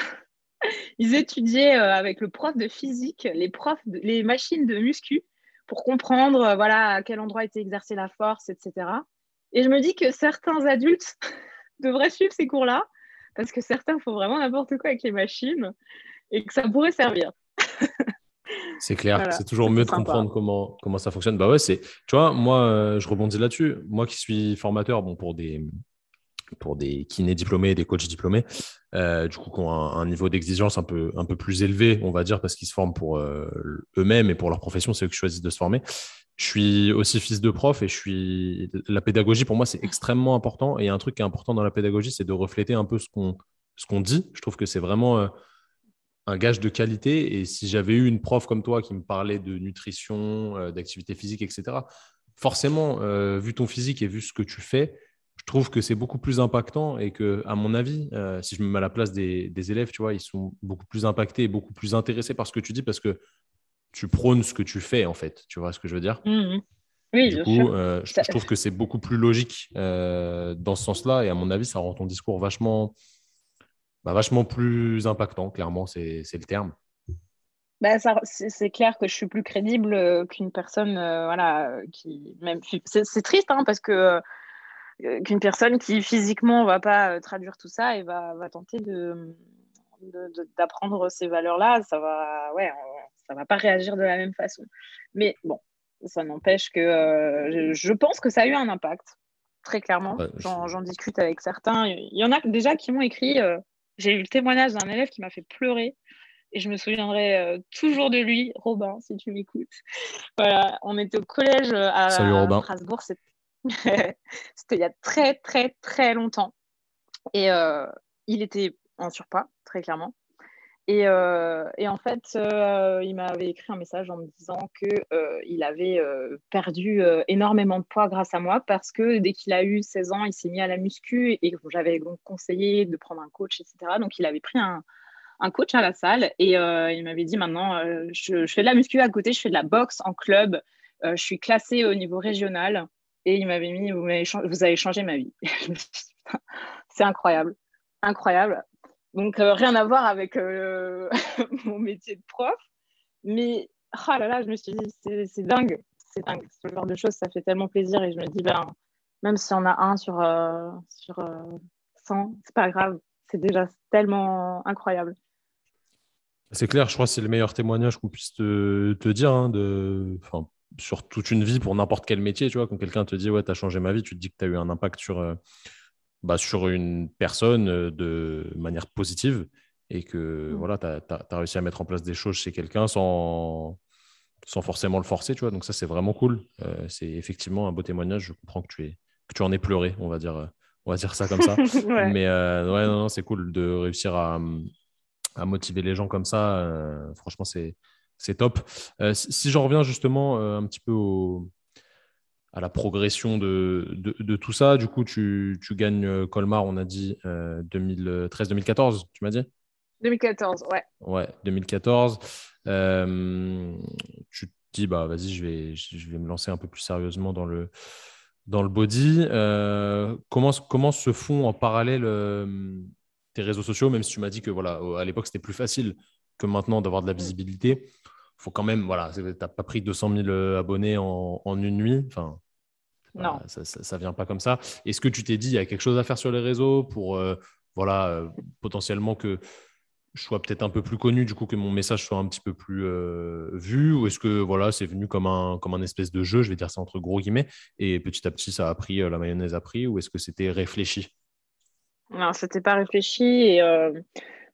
ils étudiaient euh, avec le prof de physique les, profs les machines de muscu pour comprendre euh, voilà, à quel endroit était exercée la force, etc. Et je me dis que certains adultes devraient suivre ces cours-là parce que certains font vraiment n'importe quoi avec les machines et que ça pourrait servir. C'est clair, c'est toujours mieux de comprendre comment, comment ça fonctionne. Bah ouais, c'est, tu vois, moi, euh, je rebondis là-dessus. Moi qui suis formateur bon, pour des, pour des kinés diplômés, des coachs diplômés, euh, du coup, qui ont un, niveau d'exigence un peu, un peu plus élevé, on va dire, parce qu'ils se forment pour euh, eux-mêmes et pour leur profession, c'est eux qui choisissent de se former. Je suis aussi fils de prof et je suis la pédagogie pour moi c'est extrêmement important. Et un truc qui est important dans la pédagogie c'est de refléter un peu ce qu'on ce qu'on dit. Je trouve que c'est vraiment euh, un gage de qualité. Et si j'avais eu une prof comme toi qui me parlait de nutrition euh, d'activité physique etc forcément euh, vu ton physique et vu ce que tu fais je trouve que c'est beaucoup plus impactant et que à mon avis si je me mets à la place des, des élèves tu vois ils sont beaucoup plus impactés et beaucoup plus intéressés par ce que tu dis parce que tu prônes ce que tu fais, en fait. Tu vois ce que je veux dire? Mmh Oui, du coup, euh, je, trouve que c'est beaucoup plus logique euh, dans ce sens-là. Et à mon avis, ça rend ton discours vachement, bah, vachement plus impactant, clairement, c'est le terme. Bah, c'est clair que je suis plus crédible euh, qu'une personne voilà, qui. même C'est triste hein, parce que qu'une personne qui physiquement va pas traduire tout ça et va, va tenter de d'apprendre ces valeurs-là, ça va, ouais, ça va pas réagir de la même façon. Mais bon, ça n'empêche que euh, je, pense que ça a eu un impact, très clairement. J'en discute avec certains. Il y en a déjà qui m'ont écrit. Euh, j'ai eu le témoignage d'un élève qui m'a fait pleurer. Et je me souviendrai euh, toujours de lui, Robin, si tu m'écoutes. Voilà, on était au collège à, Strasbourg. C'était il y a très, très, très longtemps. Et il était en surpoids, très clairement. Et, euh, et, en fait, euh, il m'avait écrit un message en me disant qu'il euh, avait perdu énormément de poids grâce à moi parce que dès qu'il a eu 16 ans, il s'est mis à la muscu et j'avais donc conseillé de prendre un coach, etc. Donc, il avait pris un, coach à la salle et il m'avait dit maintenant, je, fais de la muscu à côté, je fais de la boxe en club, je suis classée au niveau régional. Et il m'avait mis, vous avez changé ma vie. C'est incroyable, incroyable. Donc, euh, rien à voir avec euh, mon métier de prof. Mais, oh là là, je me suis dit, c'est dingue. C'est dingue. Ce genre de choses, ça fait tellement plaisir. Et je me dis, ben, même si on a un sur, euh, sur 100, c'est pas grave. C'est déjà tellement incroyable. C'est clair, je crois que c'est le meilleur témoignage qu'on puisse te, te dire hein, de, sur toute une vie pour n'importe quel métier. Tu vois, quand quelqu'un te dit, ouais, tu as changé ma vie, tu te dis que tu as eu un impact sur bah, sur une personne euh, de manière positive et que mmh. voilà, tu as, réussi à mettre en place des choses chez quelqu'un sans, sans forcément le forcer. Tu vois Donc ça, c'est vraiment cool. Euh, c'est effectivement un beau témoignage. Je comprends que tu, es, que tu en aies pleuré, on va dire, on va dire ça comme ça. Mais euh, ouais, non, non, c'est cool de réussir à, à, motiver les gens comme ça. franchement, c'est top. si, si j'en reviens justement un petit peu au à la progression de, de, tout ça. Du coup, tu, tu, gagnes euh, Colmar, on a dit 2013-2014, euh, tu m'as dit? 2014, ouais. Ouais, 2014. Euh, tu te dis, bah, vas-y, je vais, je vais me lancer un peu plus sérieusement dans le, dans le body. comment, comment se font en parallèle tes réseaux sociaux, même si tu m'as dit que voilà, à l'époque, c'était plus facile que maintenant d'avoir de la visibilité faut quand même, voilà, tu n'as pas pris 200 000 abonnés en, en une nuit. Enfin, non. ça, ne vient pas comme ça. Est-ce que tu t'es dit, il y a quelque chose à faire sur les réseaux pour, euh, voilà, euh, potentiellement que je sois peut-être un peu plus connu, du coup, que mon message soit un petit peu plus euh, vu Ou est-ce que voilà, c'est venu comme un, comme un espèce de jeu, je vais dire ça entre gros guillemets, et petit à petit, ça a pris, la mayonnaise a pris, ou est-ce que c'était réfléchi? Non, c'était pas réfléchi. Et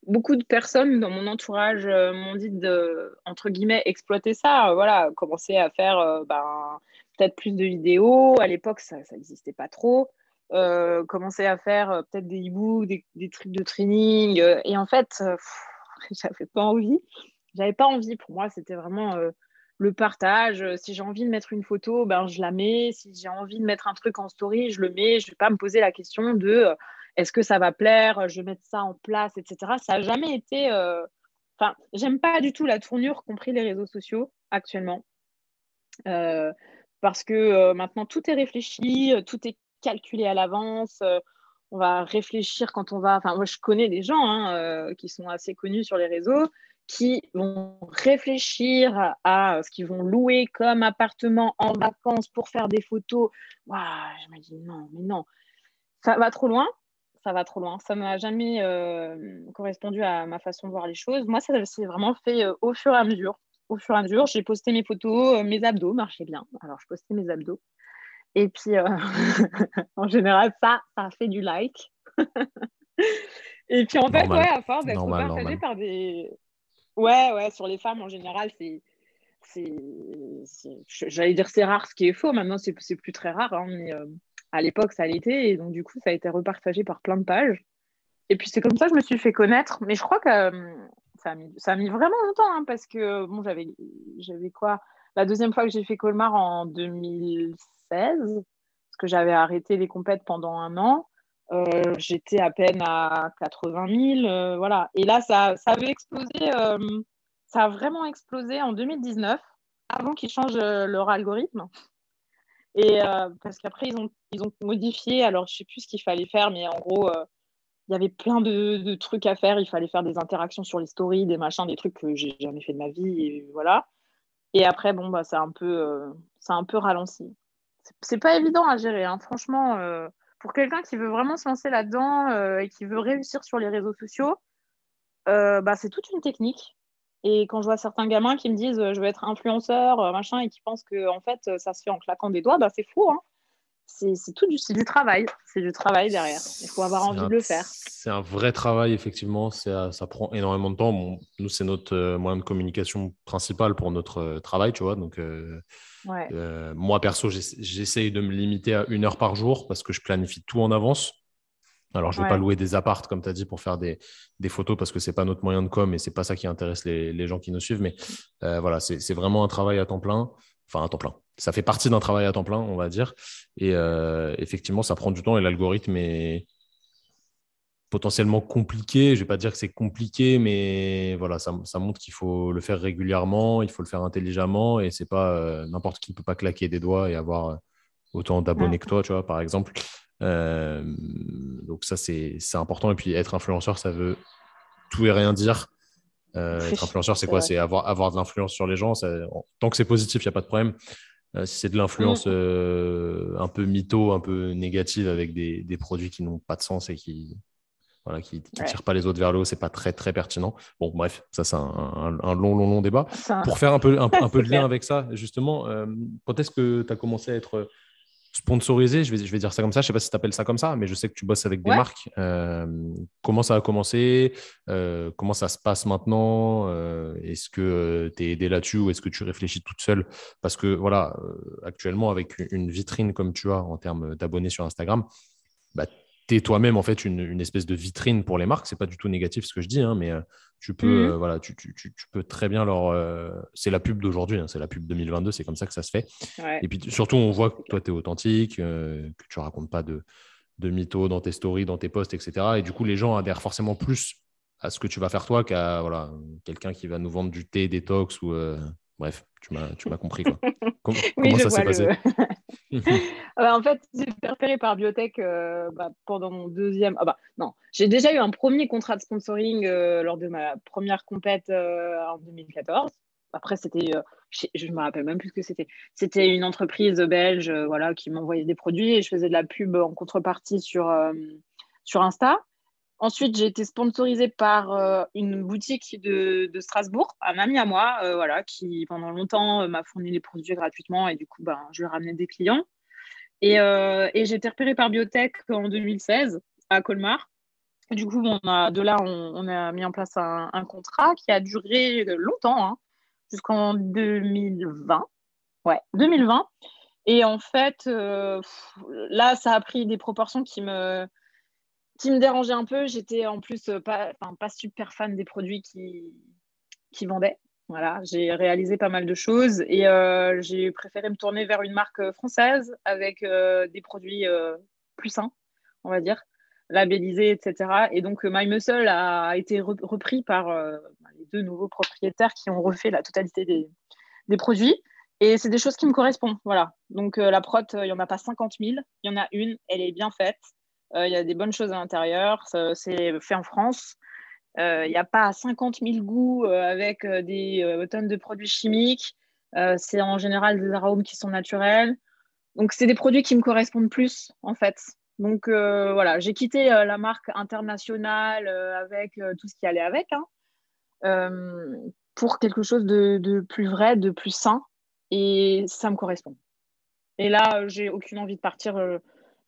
beaucoup de personnes dans mon entourage m'ont dit de, entre guillemets, exploiter ça, voilà, commencer à faire ben, peut-être plus de vidéos. À l'époque, ça n'existait pas trop. Euh, commencer à faire euh, peut-être des e des, des, trucs de training. Euh, et en fait, j'avais pas envie. J'avais pas envie. Pour moi, c'était vraiment le partage. Si j'ai envie de mettre une photo, ben, je la mets. Si j'ai envie de mettre un truc en story, je le mets. Je vais pas me poser la question de est-ce que ça va plaire, je vais mettre ça en place, etc. Ça n'a jamais été. Enfin, j'aime pas du tout la tournure, compris les réseaux sociaux actuellement. Euh, parce que euh, maintenant tout est réfléchi, euh, tout est calculé à l'avance. Euh, on va réfléchir quand on va. Enfin, moi, je connais des gens hein, qui sont assez connus sur les réseaux qui vont réfléchir à ce qu'ils vont louer comme appartement en vacances pour faire des photos. Je me dis non, mais non, ça va trop loin. Ça va trop loin. Ça ne m'a jamais correspondu à ma façon de voir les choses. Moi, ça s'est vraiment fait au fur et à mesure au fur et à mesure, j'ai posté mes photos, euh, mes abdos marchaient bien. Alors, je postais mes abdos. Et puis, euh, en général, ça, ça a fait du like. et puis, en fait, ouais, à force d'être partagé par des. Ouais, ouais, sur les femmes, en général, c'est. j'allais dire c'est rare, ce qui est faux. Maintenant, c'est plus très rare, hein, mais euh, à l'époque, ça l'était. Et donc, du coup, ça a été repartagé par plein de pages. Et puis, c'est comme ça que je me suis fait connaître. Mais je crois que euh, ça, a mis, vraiment longtemps hein, parce que, bon, j'avais quoi La deuxième fois que j'ai fait Colmar en 2016, parce que j'avais arrêté les compètes pendant un an. Euh, j'étais à peine à 80 000, voilà. Et là, ça, ça avait explosé ça a vraiment explosé en 2019, avant qu'ils changent euh, leur algorithme. Et euh, parce qu'après, ils ont, ils ont modifié, alors je ne sais plus ce qu'il fallait faire, mais en gros, euh, il y avait plein de, trucs à faire. Il fallait faire des interactions sur les stories, des machins, des trucs que j'ai jamais fait de ma vie, et voilà. Et après, bon, bah, c'est un peu, c'est un peu ralenti. C'est pas évident à gérer, hein. franchement. pour quelqu'un qui veut vraiment se lancer là-dedans et qui veut réussir sur les réseaux sociaux, bah, c'est toute une technique. Et quand je vois certains gamins qui me disent euh, je veux être influenceur, euh, machin, et qui pensent que en fait ça se fait en claquant des doigts, bah, c'est fou. Hein c'est tout du, du travail. C'est du travail derrière. Il faut avoir envie de le faire. C'est un vrai travail, effectivement. Ça, ça prend énormément de temps. Bon, nous, c'est notre euh, moyen de communication principal pour notre travail, tu vois. Donc, moi, perso, j'essaye de me limiter à une heure par jour parce que je planifie tout en avance. Alors, je ne vais pas louer des appartes, comme tu as dit, pour faire des, photos parce que ce n'est pas notre moyen de com et ce n'est pas ça qui intéresse les, gens qui nous suivent. Mais euh, voilà, c'est vraiment un travail à temps plein. Enfin, à temps plein. Ça fait partie d'un travail à temps plein, on va dire. Et euh, effectivement, ça prend du temps et l'algorithme est potentiellement compliqué. Je ne vais pas dire que c'est compliqué, mais voilà, ça, montre qu'il faut le faire régulièrement, il faut le faire intelligemment et c'est pas euh, n'importe qui ne peut pas claquer des doigts et avoir autant d'abonnés que toi, tu vois, par exemple. Euh, donc ça, c'est important. Et puis être influenceur, ça veut tout et rien dire. Euh, être influenceur, c'est quoi? C'est avoir, avoir de l'influence sur les gens. tant que c'est positif, il n'y a pas de problème. Euh, si c'est de l'influence mm. un peu mytho, un peu négative avec des, des produits qui n'ont pas de sens et qui voilà, qui ne tirent pas les autres vers le haut, c'est pas très très pertinent. Bon, bref, ça c'est un, un, long, long, long débat. Pour faire un peu, un, peu de lien avec ça, justement, quand est-ce que tu as commencé à être sponsorisé, je vais, je vais dire ça comme ça, je ne sais pas si tu appelles ça comme ça, mais je sais que tu bosses avec des marques. Euh, comment ça a commencé? Euh, Comment ça se passe maintenant? Euh, Est-ce que tu es aidé là-dessus ou est-ce que tu réfléchis toute seule? Parce que voilà, actuellement, avec une vitrine comme tu as en termes d'abonnés sur Instagram, bah, tu es toi-même en fait une, espèce de vitrine pour les marques. C'est pas du tout négatif ce que je dis, hein, mais tu peux, mhm. voilà, tu, tu, tu, peux très bien leur. c'est la pub d'aujourd'hui, hein, c'est la pub 2022, c'est comme ça que ça se fait. Et puis surtout, on voit que toi, tu es authentique, que tu racontes pas de, de mythos dans tes stories, dans tes posts, etc. Et du coup, les gens adhèrent forcément plus à ce que tu vas faire toi qu'à voilà, quelqu'un qui va nous vendre du thé détox ou. Bref, tu m'as, compris. Quoi. comment ça s'est passé? bah, En fait, j'ai été repéré par Biotech euh, bah, pendant mon deuxième. Ah bah, non, j'ai déjà eu un premier contrat de sponsoring euh, lors de ma première compète euh, en 2014. Après, c'était, je ne me rappelle même plus ce que c'était. C'était une entreprise belge voilà, qui m'envoyait des produits et je faisais de la pub en contrepartie sur, sur Insta. Ensuite, j'ai été sponsorisée par une boutique de, Strasbourg, un ami à moi, voilà, qui pendant longtemps m'a fourni les produits gratuitement et du coup, ben, je lui ramenais des clients. Et, j'ai été repérée par Biotech en 2016 à Colmar. du coup, de là, on, a mis en place un, contrat qui a duré longtemps, hein, jusqu'en 2020. Ouais, 2020. Et en fait, là, ça a pris des proportions qui me, dérangeait un peu. J'étais en plus euh, pas, pas super fan des produits qui, qui vendaient. Voilà, j'ai réalisé pas mal de choses et euh, j'ai préféré me tourner vers une marque française avec euh, des produits plus sains, on va dire, labellisés, etc. Et donc, My Muscle a été repris par les deux nouveaux propriétaires qui ont refait la totalité des, produits. Et c'est des choses qui me correspondent. Voilà. Donc, la prot, il n'y en a pas 50 000. Il y en a une, elle est bien faite. Euh, il y a des bonnes choses à l'intérieur. C'est fait en France. Euh, il n'y a pas 50 000 goûts euh, avec des tonnes de produits chimiques. c'est en général des arômes qui sont naturels. Donc, c'est des produits qui me correspondent plus, en fait. Donc, voilà, j'ai quitté la marque internationale avec tout ce qui allait avec, hein, pour quelque chose de, plus vrai, de plus sain. Et ça me correspond. Et là, j'ai aucune envie de partir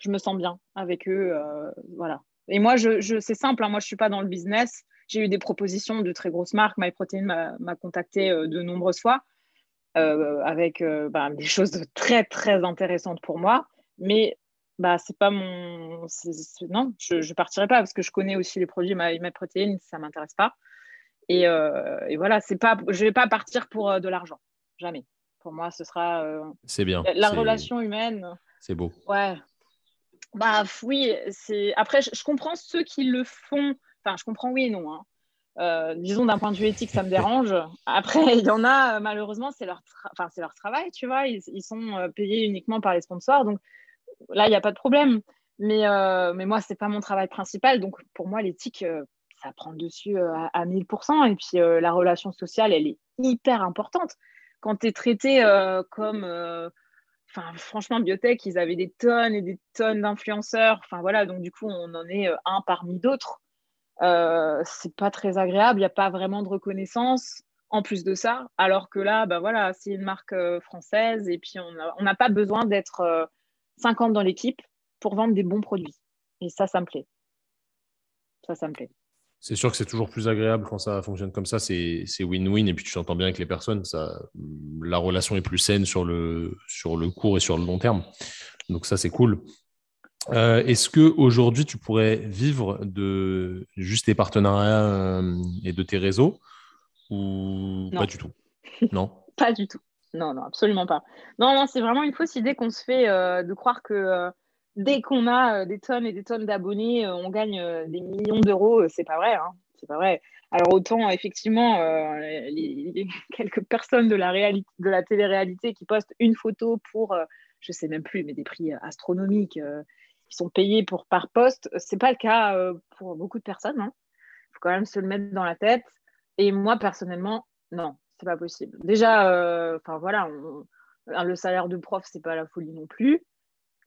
je me sens bien avec eux. Euh, voilà. Et moi, je, c'est simple, hein, moi, je ne suis pas dans le business. J'ai eu des propositions de très grosses marques. MyProtein m'a contacté euh, de nombreuses fois. avec bah, des choses très, très intéressantes pour moi. Mais bah, c'est pas mon. Non, je ne partirai pas parce que je connais aussi les produits ma protéines, ça ne m'intéresse pas. Et, et, voilà, pas, je ne vais pas partir pour de l'argent. Jamais. Pour moi, ce sera. c'est bien. La relation humaine. C'est beau. Ouais. Bah oui, c'est. Après, je, comprends ceux qui le font. Enfin, je comprends oui et non. Hein. Euh, disons d'un point de vue éthique, ça me dérange. Après, il y en a, malheureusement, c'est leur, travail, tu vois. Ils, sont euh, payés uniquement par les sponsors. Donc là, il n'y a pas de problème. Mais, euh, moi, ce n'est pas mon travail principal. Donc pour moi, l'éthique, ça prend dessus à, à 1000%. Et puis la relation sociale, elle est hyper importante. Quand tu es traité comme Enfin, franchement, Biotech, ils avaient des tonnes et des tonnes d'influenceurs. Enfin, voilà, donc du coup, on en est euh, un parmi d'autres. Euh, c'est pas très agréable, il n'y a pas vraiment de reconnaissance en plus de ça. Alors que là, bah voilà, c'est une marque euh, française et puis on n'a pas besoin d'être 50 dans l'équipe pour vendre des bons produits. Et ça, ça me plaît. Ça, ça me plaît c'est sûr que c'est toujours plus agréable quand ça fonctionne comme ça. C'est win-win et puis tu t'entends bien avec les personnes. Ça, la relation est plus saine sur le, sur le court et sur le long terme. Donc ça, c'est cool. Euh, est-ce que aujourd'hui tu pourrais vivre de juste tes partenariats euh, et de tes réseaux ou pas du tout? Non? pas du tout. Non, non, absolument pas. Non, non, c'est vraiment une fausse idée qu'on se fait euh, de croire que dès qu'on a euh, des tonnes et des tonnes d'abonnés, euh, on gagne euh, des millions d'euros. C'est pas vrai. Hein. Pas vrai. Alors autant effectivement, les, quelques personnes de la réalité, de la télé-réalité qui postent une photo pour, je sais même plus, mais des prix astronomiques, qui sont payés pour par poste, c'est pas le cas pour beaucoup de personnes. Il hein. faut quand même se le mettre dans la tête. Et moi personnellement, non, c'est pas possible. Déjà, enfin voilà, le salaire de prof, c'est pas la folie non plus.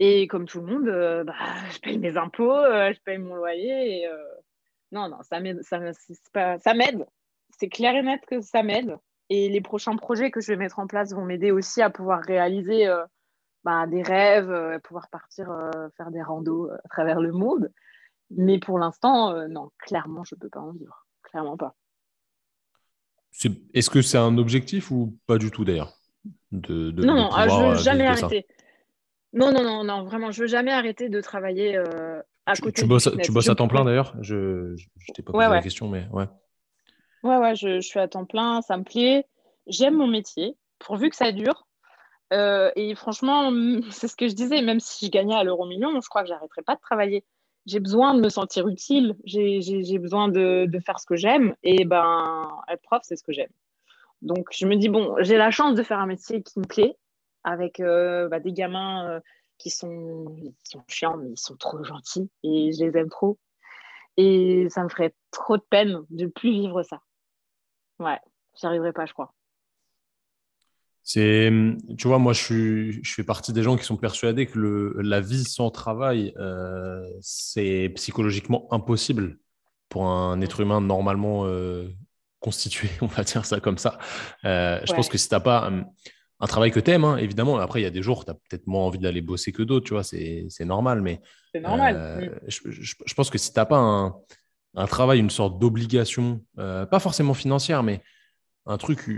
Et comme tout le monde, euh, bah, je paye mes impôts, euh, je paye mon loyer. Et, euh, non, non, ça m'aide. Ça, ça m'aide. C'est clair et net que ça m'aide. Et les prochains projets que je vais mettre en place vont m'aider aussi à pouvoir réaliser bah, des rêves, pouvoir partir faire des randos à travers le monde. Mais pour l'instant, non, clairement, je ne peux pas en vivre. Clairement pas. Est-ce que c'est un objectif ou pas du tout d'ailleurs? De, Non, non, ah, je ne veux jamais arrêter. Non, non, non, non, vraiment, je veux jamais arrêter de travailler euh, à côté. Tu, bosses, tu bosses à temps plein d'ailleurs? Je ne t'ai pas posé la question, mais ouais. Ouais, ouais, je, suis à temps plein, ça me plaît. J'aime mon métier, pourvu que ça dure. Euh, et franchement, c'est ce que je disais, même si je gagnais à l'euro million, je crois que j'arrêterais pas de travailler. J'ai besoin de me sentir utile, j'ai besoin de, de, faire ce que j'aime. Et ben, être prof, c'est ce que j'aime. Donc, je me dis, bon, j'ai la chance de faire un métier qui me plaît avec euh, bah, des gamins euh, qui sont, sont chiants, mais ils sont trop gentils et je les aime trop. Et ça me ferait trop de peine de plus vivre ça. Ouais, j'y arriverai pas, je crois. C'est, tu vois, moi, je, suis, je fais partie des gens qui sont persuadés que le, la vie sans travail, euh, c'est psychologiquement impossible pour un être humain normalement constitué, on va dire ça comme ça. Je pense que si tu n'as pas un travail que tu aimes, hein, évidemment. Après, il y a des jours, tu as peut-être moins envie d'aller bosser que d'autres, tu vois, c'est normal. Mais c'est normal. Euh, je, pense que si tu n'as pas un, travail, une sorte d'obligation, euh, pas forcément financière, mais un truc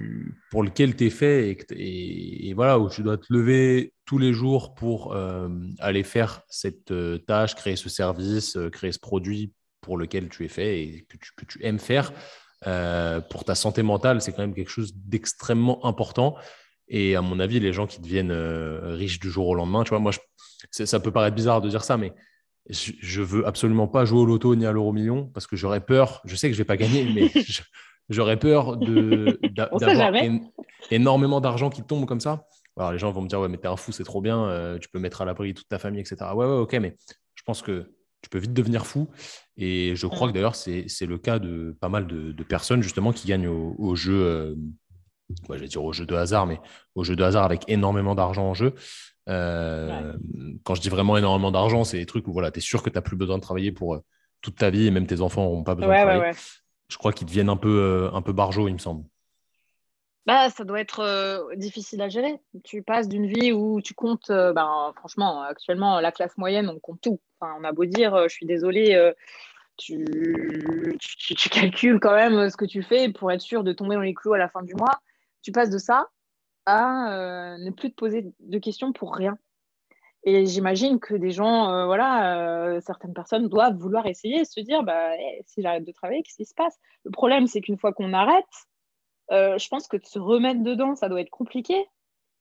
pour lequel tu es fait et, voilà, où tu dois te lever tous les jours pour euh, aller faire cette tâche, créer ce service, créer ce produit pour lequel tu es fait et que tu, que tu aimes faire. pour ta santé mentale, c'est quand même quelque chose d'extrêmement important. Et à mon avis, les gens qui deviennent euh, riches du jour au lendemain, tu vois, moi, ça peut paraître bizarre de dire ça, mais je, ne veux absolument pas jouer au loto ni à l'euro million parce que j'aurais peur. Je sais que je vais pas gagner, mais j'aurais peur d'avoir énormément d'argent qui tombe comme ça. Alors les gens vont me dire ouais mais t'es un fou, c'est trop bien, euh, tu peux mettre à l'abri toute ta famille, etc. Ouais ouais ok, mais je pense que tu peux vite devenir fou. Et je crois que d'ailleurs c'est le cas de pas mal de, personnes justement qui gagnent au, jeu. Euh, je vais dire au jeu de hasard, mais au jeu de hasard avec énormément d'argent en jeu. Euh, quand je dis vraiment énormément d'argent, c'est des trucs où voilà, tu es sûr que tu n'as plus besoin de travailler pour euh, toute ta vie et même tes enfants n'ont pas besoin de travailler. je crois qu'ils deviennent un peu, euh, un peu barjots, il me semble. Bah, ça doit être difficile à gérer. Tu passes d'une vie où tu comptes, ben, franchement, actuellement, la classe moyenne, on compte tout. Enfin, on a beau dire, je suis désolée, tu, calcules quand même ce que tu fais pour être sûr de tomber dans les clous à la fin du mois tu passes de ça à ne plus te poser de questions pour rien. Et j'imagine que des gens, voilà, certaines personnes doivent vouloir essayer, se dire, bah, si j'arrête de travailler, qu'est-ce qui se passe? Le problème, c'est qu'une fois qu'on arrête, je pense que de se remettre dedans, ça doit être compliqué.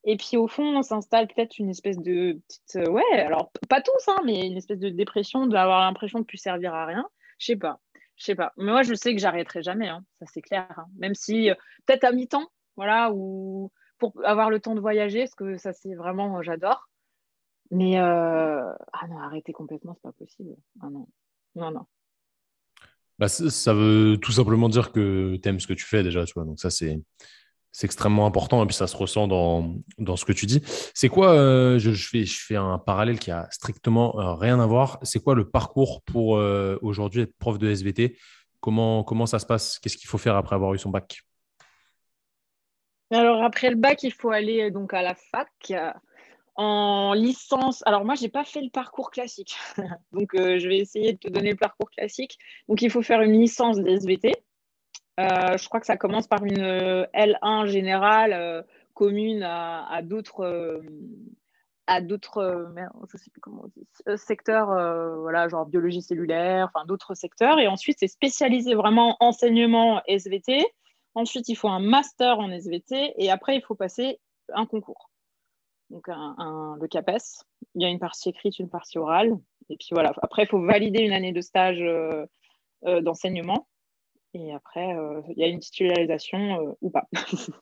Et puis au fond, on s'installe peut-être une espèce de petite. ouais, alors pas tous, hein, mais une espèce de dépression, d'avoir l'impression de ne plus servir à rien. Je sais pas. Je sais pas. Mais moi, je sais que j'arrêterai jamais, hein, ça c'est clair. Hein. Même si, peut-être à mi-temps, voilà, ou pour avoir le temps de voyager, parce que ça c'est vraiment, j'adore. Mais euh, ah non, arrêter complètement, c'est pas possible. Ah non, non, non. Bah, ça veut tout simplement dire que tu aimes ce que tu fais déjà, tu vois. Donc ça, c'est extrêmement important et puis ça se ressent dans, ce que tu dis. C'est quoi, euh, je, fais, je fais un parallèle qui a strictement euh, rien à voir. C'est quoi le parcours pour aujourd'hui être prof de SVT comment ça se passe? Qu'est-ce qu'il faut faire après avoir eu son bac? Alors après le bac, il faut aller donc à la fac en licence, alors moi, je n'ai pas fait le parcours classique. Donc, euh, je vais essayer de te donner le parcours classique. Donc, il faut faire une licence d'SVT. Euh, je crois que ça commence par une euh, L1 générale commune à, d'autres à d'autres secteurs, voilà, genre biologie cellulaire, enfin d'autres secteurs. Et ensuite, c'est spécialisé vraiment enseignement SVT. Ensuite, il faut un master en SVT et après, il faut passer un concours donc un, le CAPES. Il y a une partie écrite, une partie orale. Et puis voilà, après, il faut valider une année de stage euh, euh, d'enseignement. Et après, euh, il y a une titularisation ou pas.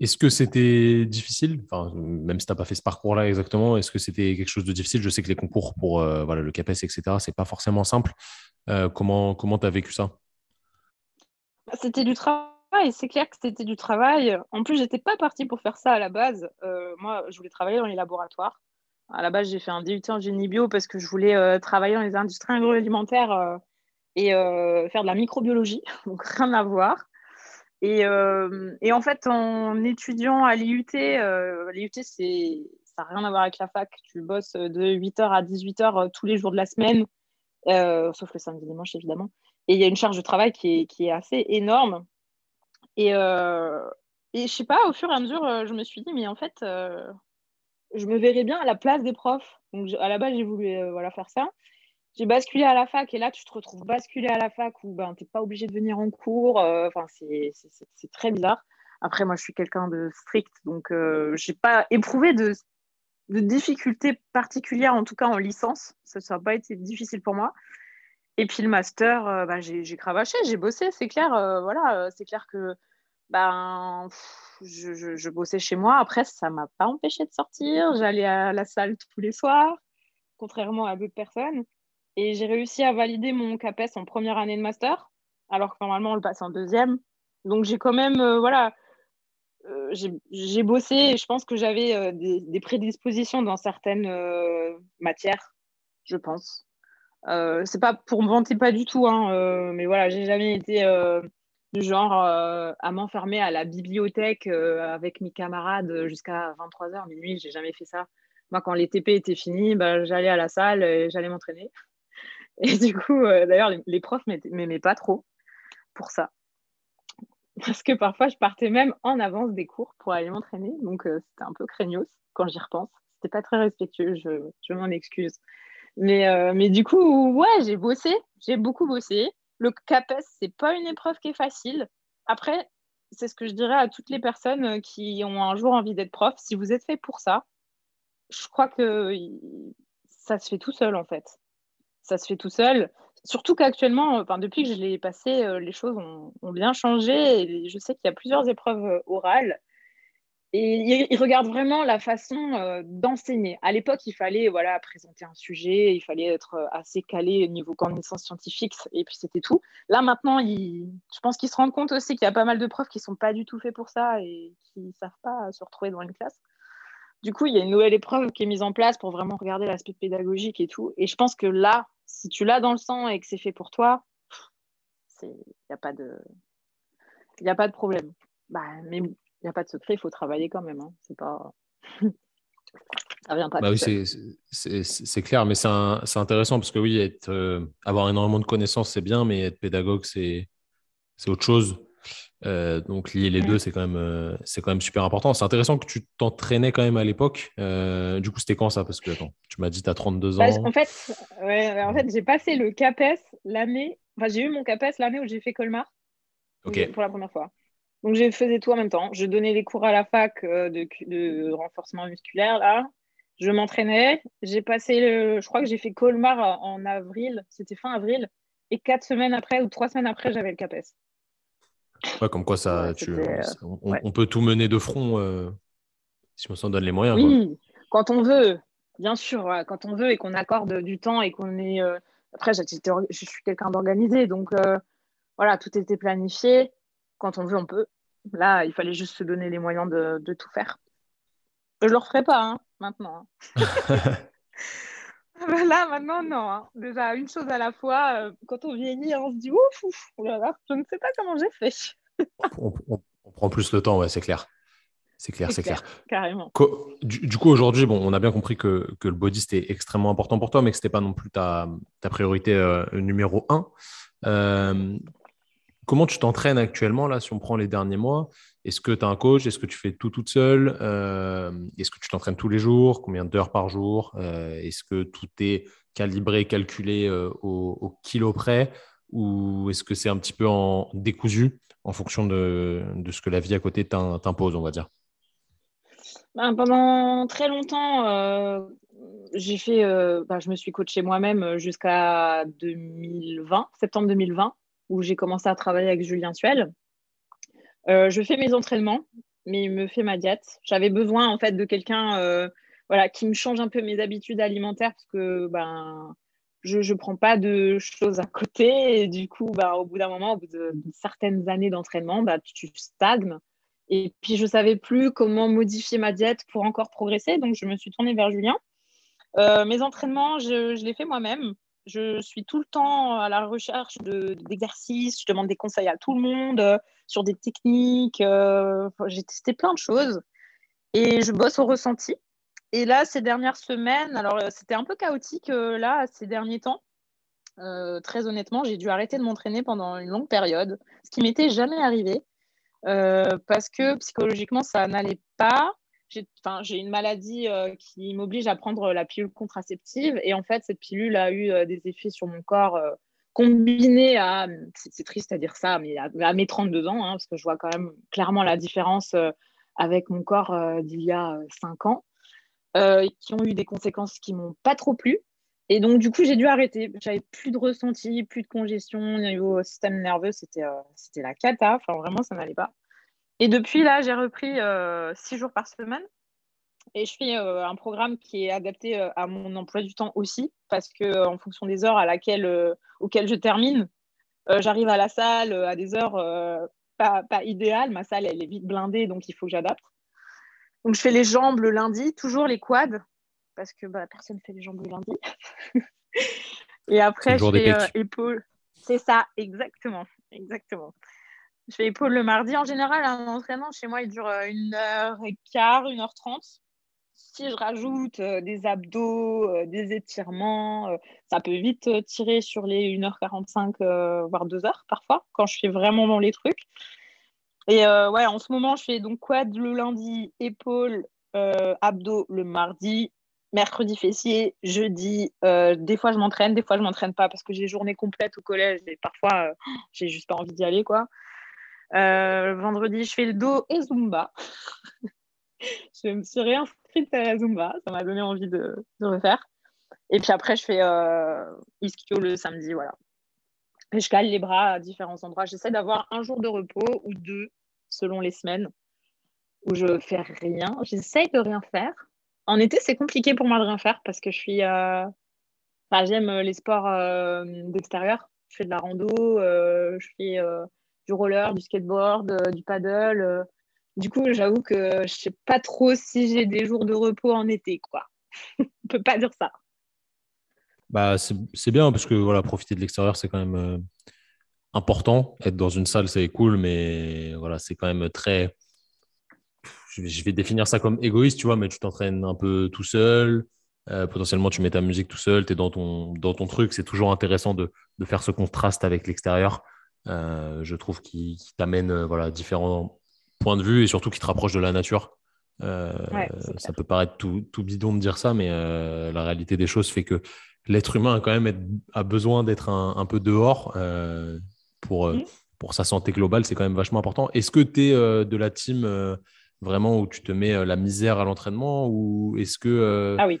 Est-ce que c'était difficile, même si tu n'as pas fait ce parcours-là exactement, est-ce que c'était quelque chose de difficile? Je sais que les concours pour voilà, le CAPES, etc., ce n'est pas forcément simple. comment tu as vécu ça? C'était du travail et c'est clair que c'était du travail. En plus, j'étais pas partie pour faire ça à la base. Euh, moi, je voulais travailler dans les laboratoires. À la base, j'ai fait un DUT en génie bio parce que je voulais euh, travailler dans les industries agroalimentaires euh, et faire de la microbiologie, donc rien à voir. Et, et en fait, en étudiant à l'IUT, l'IUT, ça n'a rien à voir avec la fac. Tu bosses de 8h à 18h tous les jours de la semaine, sauf le samedi dimanche, évidemment. Et il y a une charge de travail qui est, assez énorme. Et, euh, et je sais pas, au fur et à mesure, euh, je me suis dit, mais en fait, euh, je me verrais bien à la place des profs. Donc, à la base, j'ai voulu voilà, faire ça. J'ai basculé à la fac et là, tu te retrouves basculé à la fac où ben, tu n'es pas obligé de venir en cours. Enfin, c'est très bizarre. Après, moi, je suis quelqu'un de strict, donc je n'ai pas éprouvé de, de difficultés particulières, en tout cas en licence. Ça n'a pas été difficile pour moi. Et puis le master, euh, bah, j'ai cravaché, j'ai bossé, c'est clair. Euh, voilà, euh, c'est clair que ben, je, bossais chez moi. Après, ça m'a pas empêché de sortir. J'allais à la salle tous les soirs, contrairement à d'autres personnes. Et j'ai réussi à valider mon CAPES en première année de master, alors que normalement on le passe en deuxième. Donc j'ai quand même, voilà, j'ai bossé et je pense que j'avais des, des, prédispositions dans certaines matières, je pense. Euh, c'est pas pour me vanter pas du tout, hein, euh, mais voilà, j'ai jamais été euh, du genre à m'enfermer à la bibliothèque avec mes camarades jusqu'à 23h, minuit, j'ai jamais fait ça. Moi, quand les TP étaient finis, bah, j'allais à la salle et j'allais m'entraîner. Et du coup, d'ailleurs, les, profs m'aimaient pas trop pour ça. Parce que parfois, je partais même en avance des cours pour aller m'entraîner. Donc, c'était un peu craignos quand j'y repense. C'était pas très respectueux, je m'en excuse. Mais, euh, mais du coup, ouais, j'ai bossé, j'ai beaucoup bossé. Le CAPES, c'est pas une épreuve qui est facile. Après, c'est ce que je dirais à toutes les personnes euh, qui ont un jour envie d'être prof. Si vous êtes fait pour ça, je crois que ça se fait tout seul, en fait. Ça se fait tout seul. Surtout qu'actuellement, enfin, depuis que je l'ai passé, euh, les choses ont, bien changé. Je sais qu'il y a plusieurs épreuves orales et il regarde vraiment la façon euh, d'enseigner. À l'époque, il fallait voilà, présenter un sujet, il fallait être euh, assez calé au niveau connaissance scientifique, et puis c'était tout. Là, maintenant, je pense qu'ils se rendent compte aussi qu'il y a pas mal de profs qui ne sont pas du tout faits pour ça et qui ne savent pas se retrouver dans une classe. Du coup, il y a une nouvelle épreuve qui est mise en place pour vraiment regarder l'aspect pédagogique et tout. Et je pense que là, si tu l'as dans le sang et que c'est fait pour toi, il n'y a, pas de... a pas de problème. Bah, mais n'y a pas de secret, il faut travailler quand même. Hein. C'est pas. Ça vient pas bah oui, c'est clair, mais c'est intéressant parce que oui, être, euh, avoir énormément de connaissances, c'est bien, mais être pédagogue, c'est autre chose. donc lier les deux, c'est quand, même, c'est quand même super important. C'est intéressant que tu t'entraînais quand même à l'époque. du coup, c'était quand ça? Parce que attends, tu m'as dit tu as 32 ans. en fait, en fait j'ai passé le CAPES l'année. Enfin, j'ai eu mon CAPES l'année où j'ai fait Colmar. Pour la première fois. Donc, je faisais tout en même temps. Je donnais des cours à la fac de, de renforcement musculaire, là je m'entraînais. J'ai passé, le, je crois que j'ai fait Colmar en avril, c'était fin avril, et quatre semaines après ou trois semaines après, j'avais le CAPES. Ouais, comme quoi ça, euh, on, peut tout mener de front euh, si on s'en donne les moyens. Oui, quand on veut, bien sûr, quand on veut et qu'on accorde du temps et qu'on est. Euh, après, je suis quelqu'un d'organisé, donc voilà, tout était planifié. Quand on veut, on peut. Là, il fallait juste se donner les moyens de, de tout faire. Je le referai pas hein, maintenant. Hein. Là, maintenant, non. Hein. Déjà, une chose à la fois, euh, quand on vieillit, on se dit ouf, ouf oh je ne sais pas comment j'ai fait. on, prend plus le temps, ouais, c'est clair. C'est clair, c'est clair, Carrément. Du, coup, aujourd'hui, bon, on a bien compris que, que, le body, c'était extrêmement important pour toi, mais que ce n'était pas non plus ta, ta priorité euh, numéro un. Euh, comment tu t'entraînes actuellement, là, si on prend les derniers mois? Est-ce que tu as un coach? Est-ce que tu fais tout toute seule? Euh, Est-ce que tu t'entraînes tous les jours? Combien d'heures par jour? Euh, Est-ce que tout est calibré, calculé euh, au, kilo près? Ou est-ce que c'est un petit peu en décousu en fonction de, ce que la vie à côté t'impose, on va dire? Ben, Pendant très longtemps, j'ai fait, ben, je me suis coachée moi-même jusqu'à 2020, septembre 2020, où j'ai commencé à travailler avec Julien Suel. Euh, je fais mes entraînements, mais il me fait ma diète. J'avais besoin en fait de quelqu'un euh, voilà, qui me change un peu mes habitudes alimentaires parce que ben, je ne prends pas de choses à côté. Et du coup, ben, au bout d'un moment, au bout de, certaines années d'entraînement, ben, tu stagnes. Et puis, je ne savais plus comment modifier ma diète pour encore progresser. Donc, je me suis tournée vers Julien. Euh, mes entraînements, je, je les fais moi-même. Je suis tout le temps à la recherche d'exercices. je demande des conseils à tout le monde sur des techniques. Euh, j'ai testé plein de choses et je bosse au ressenti. Et là, ces dernières semaines, alors euh, c'était un peu chaotique euh, là, ces derniers temps. très honnêtement, j'ai dû arrêter de m'entraîner pendant une longue période, ce qui m'était jamais arrivé parce que psychologiquement, ça n'allait pas. J'ai une maladie qui m'oblige à prendre la pilule contraceptive et en fait, cette pilule a eu des effets sur mon corps combiné à, c'est triste à dire ça, mais à, mes 32 ans, hein, parce que je vois quand même clairement la différence euh, avec mon corps euh, d'il y a 5 euh, ans, qui ont eu des conséquences qui m'ont pas trop plu. Et donc, du coup, j'ai dû arrêter. J'avais plus de ressenti, plus de congestion au niveau système nerveux. C'était c'était la cata. Enfin, vraiment, ça n'allait pas. Et depuis là, j'ai repris 6 jours par semaine. Et je fais euh, un programme qui est adapté euh, à mon emploi du temps aussi, parce que euh, en fonction des heures à laquelle, auxquelles je termine, j'arrive à la salle à des heures pas, pas, idéales. Ma salle, elle est vite blindée, donc il faut que j'adapte. Donc je fais les jambes le lundi, toujours les quads, parce que bah, personne ne fait les jambes le lundi. Et après, je fais épaules. C'est ça, exactement. exactement. Je fais épaules le mardi. En général, un entraînement chez moi, il dure une heure et quart, une heure trente si je rajoute euh, des abdos, euh, des étirements, euh, ça peut vite tirer sur les 1h45, voire 2h parfois, quand je fais vraiment dans les trucs. Et ouais, en ce moment, je fais donc quad le lundi, épaules, abdos le mardi, mercredi fessier, jeudi. des fois, je m'entraîne, des fois, je m'entraîne pas parce que j'ai journée complète au collège et parfois, j'ai juste pas envie d'y aller, quoi. Vendredi, je fais le dos et Zumba. je me suis réinscrite à la Zumba. Ça m'a donné envie de, refaire. Et puis après, je fais euh, ischio le samedi. Voilà. Et je cale les bras à différents endroits. J'essaie d'avoir un jour de repos ou deux selon les semaines où je fais rien. J'essaie de rien faire. En été, c'est compliqué pour moi de rien faire parce que je suis. Euh, j'aime les sports euh, d'extérieur. Je fais de la rando, je fais du roller, du skateboard, du paddle. Du coup, j'avoue que je sais pas trop si j'ai des jours de repos en été, quoi. On peut pas dire ça. Bah, c'est bien parce que voilà, profiter de l'extérieur, c'est quand même euh, important. Être dans une salle, c'est cool, mais voilà, c'est quand même très. Je vais définir ça comme égoïste, tu vois, mais tu t'entraînes un peu tout seul. Euh, potentiellement, tu mets ta musique tout seul, tu es dans ton, dans ton truc. C'est toujours intéressant de, de, faire ce contraste avec l'extérieur. Je trouve qu'il t'amène voilà, différents points de vue et surtout qui te rapproche de la nature. ça peut paraître tout, tout, bidon de dire ça, mais la réalité des choses fait que l'être humain a quand même a besoin d'être un, peu dehors pour, mmh. pour sa santé globale. C'est quand même vachement important. Est-ce que tu es de la team vraiment où tu te mets la misère à l'entraînement ou est-ce que. ah oui.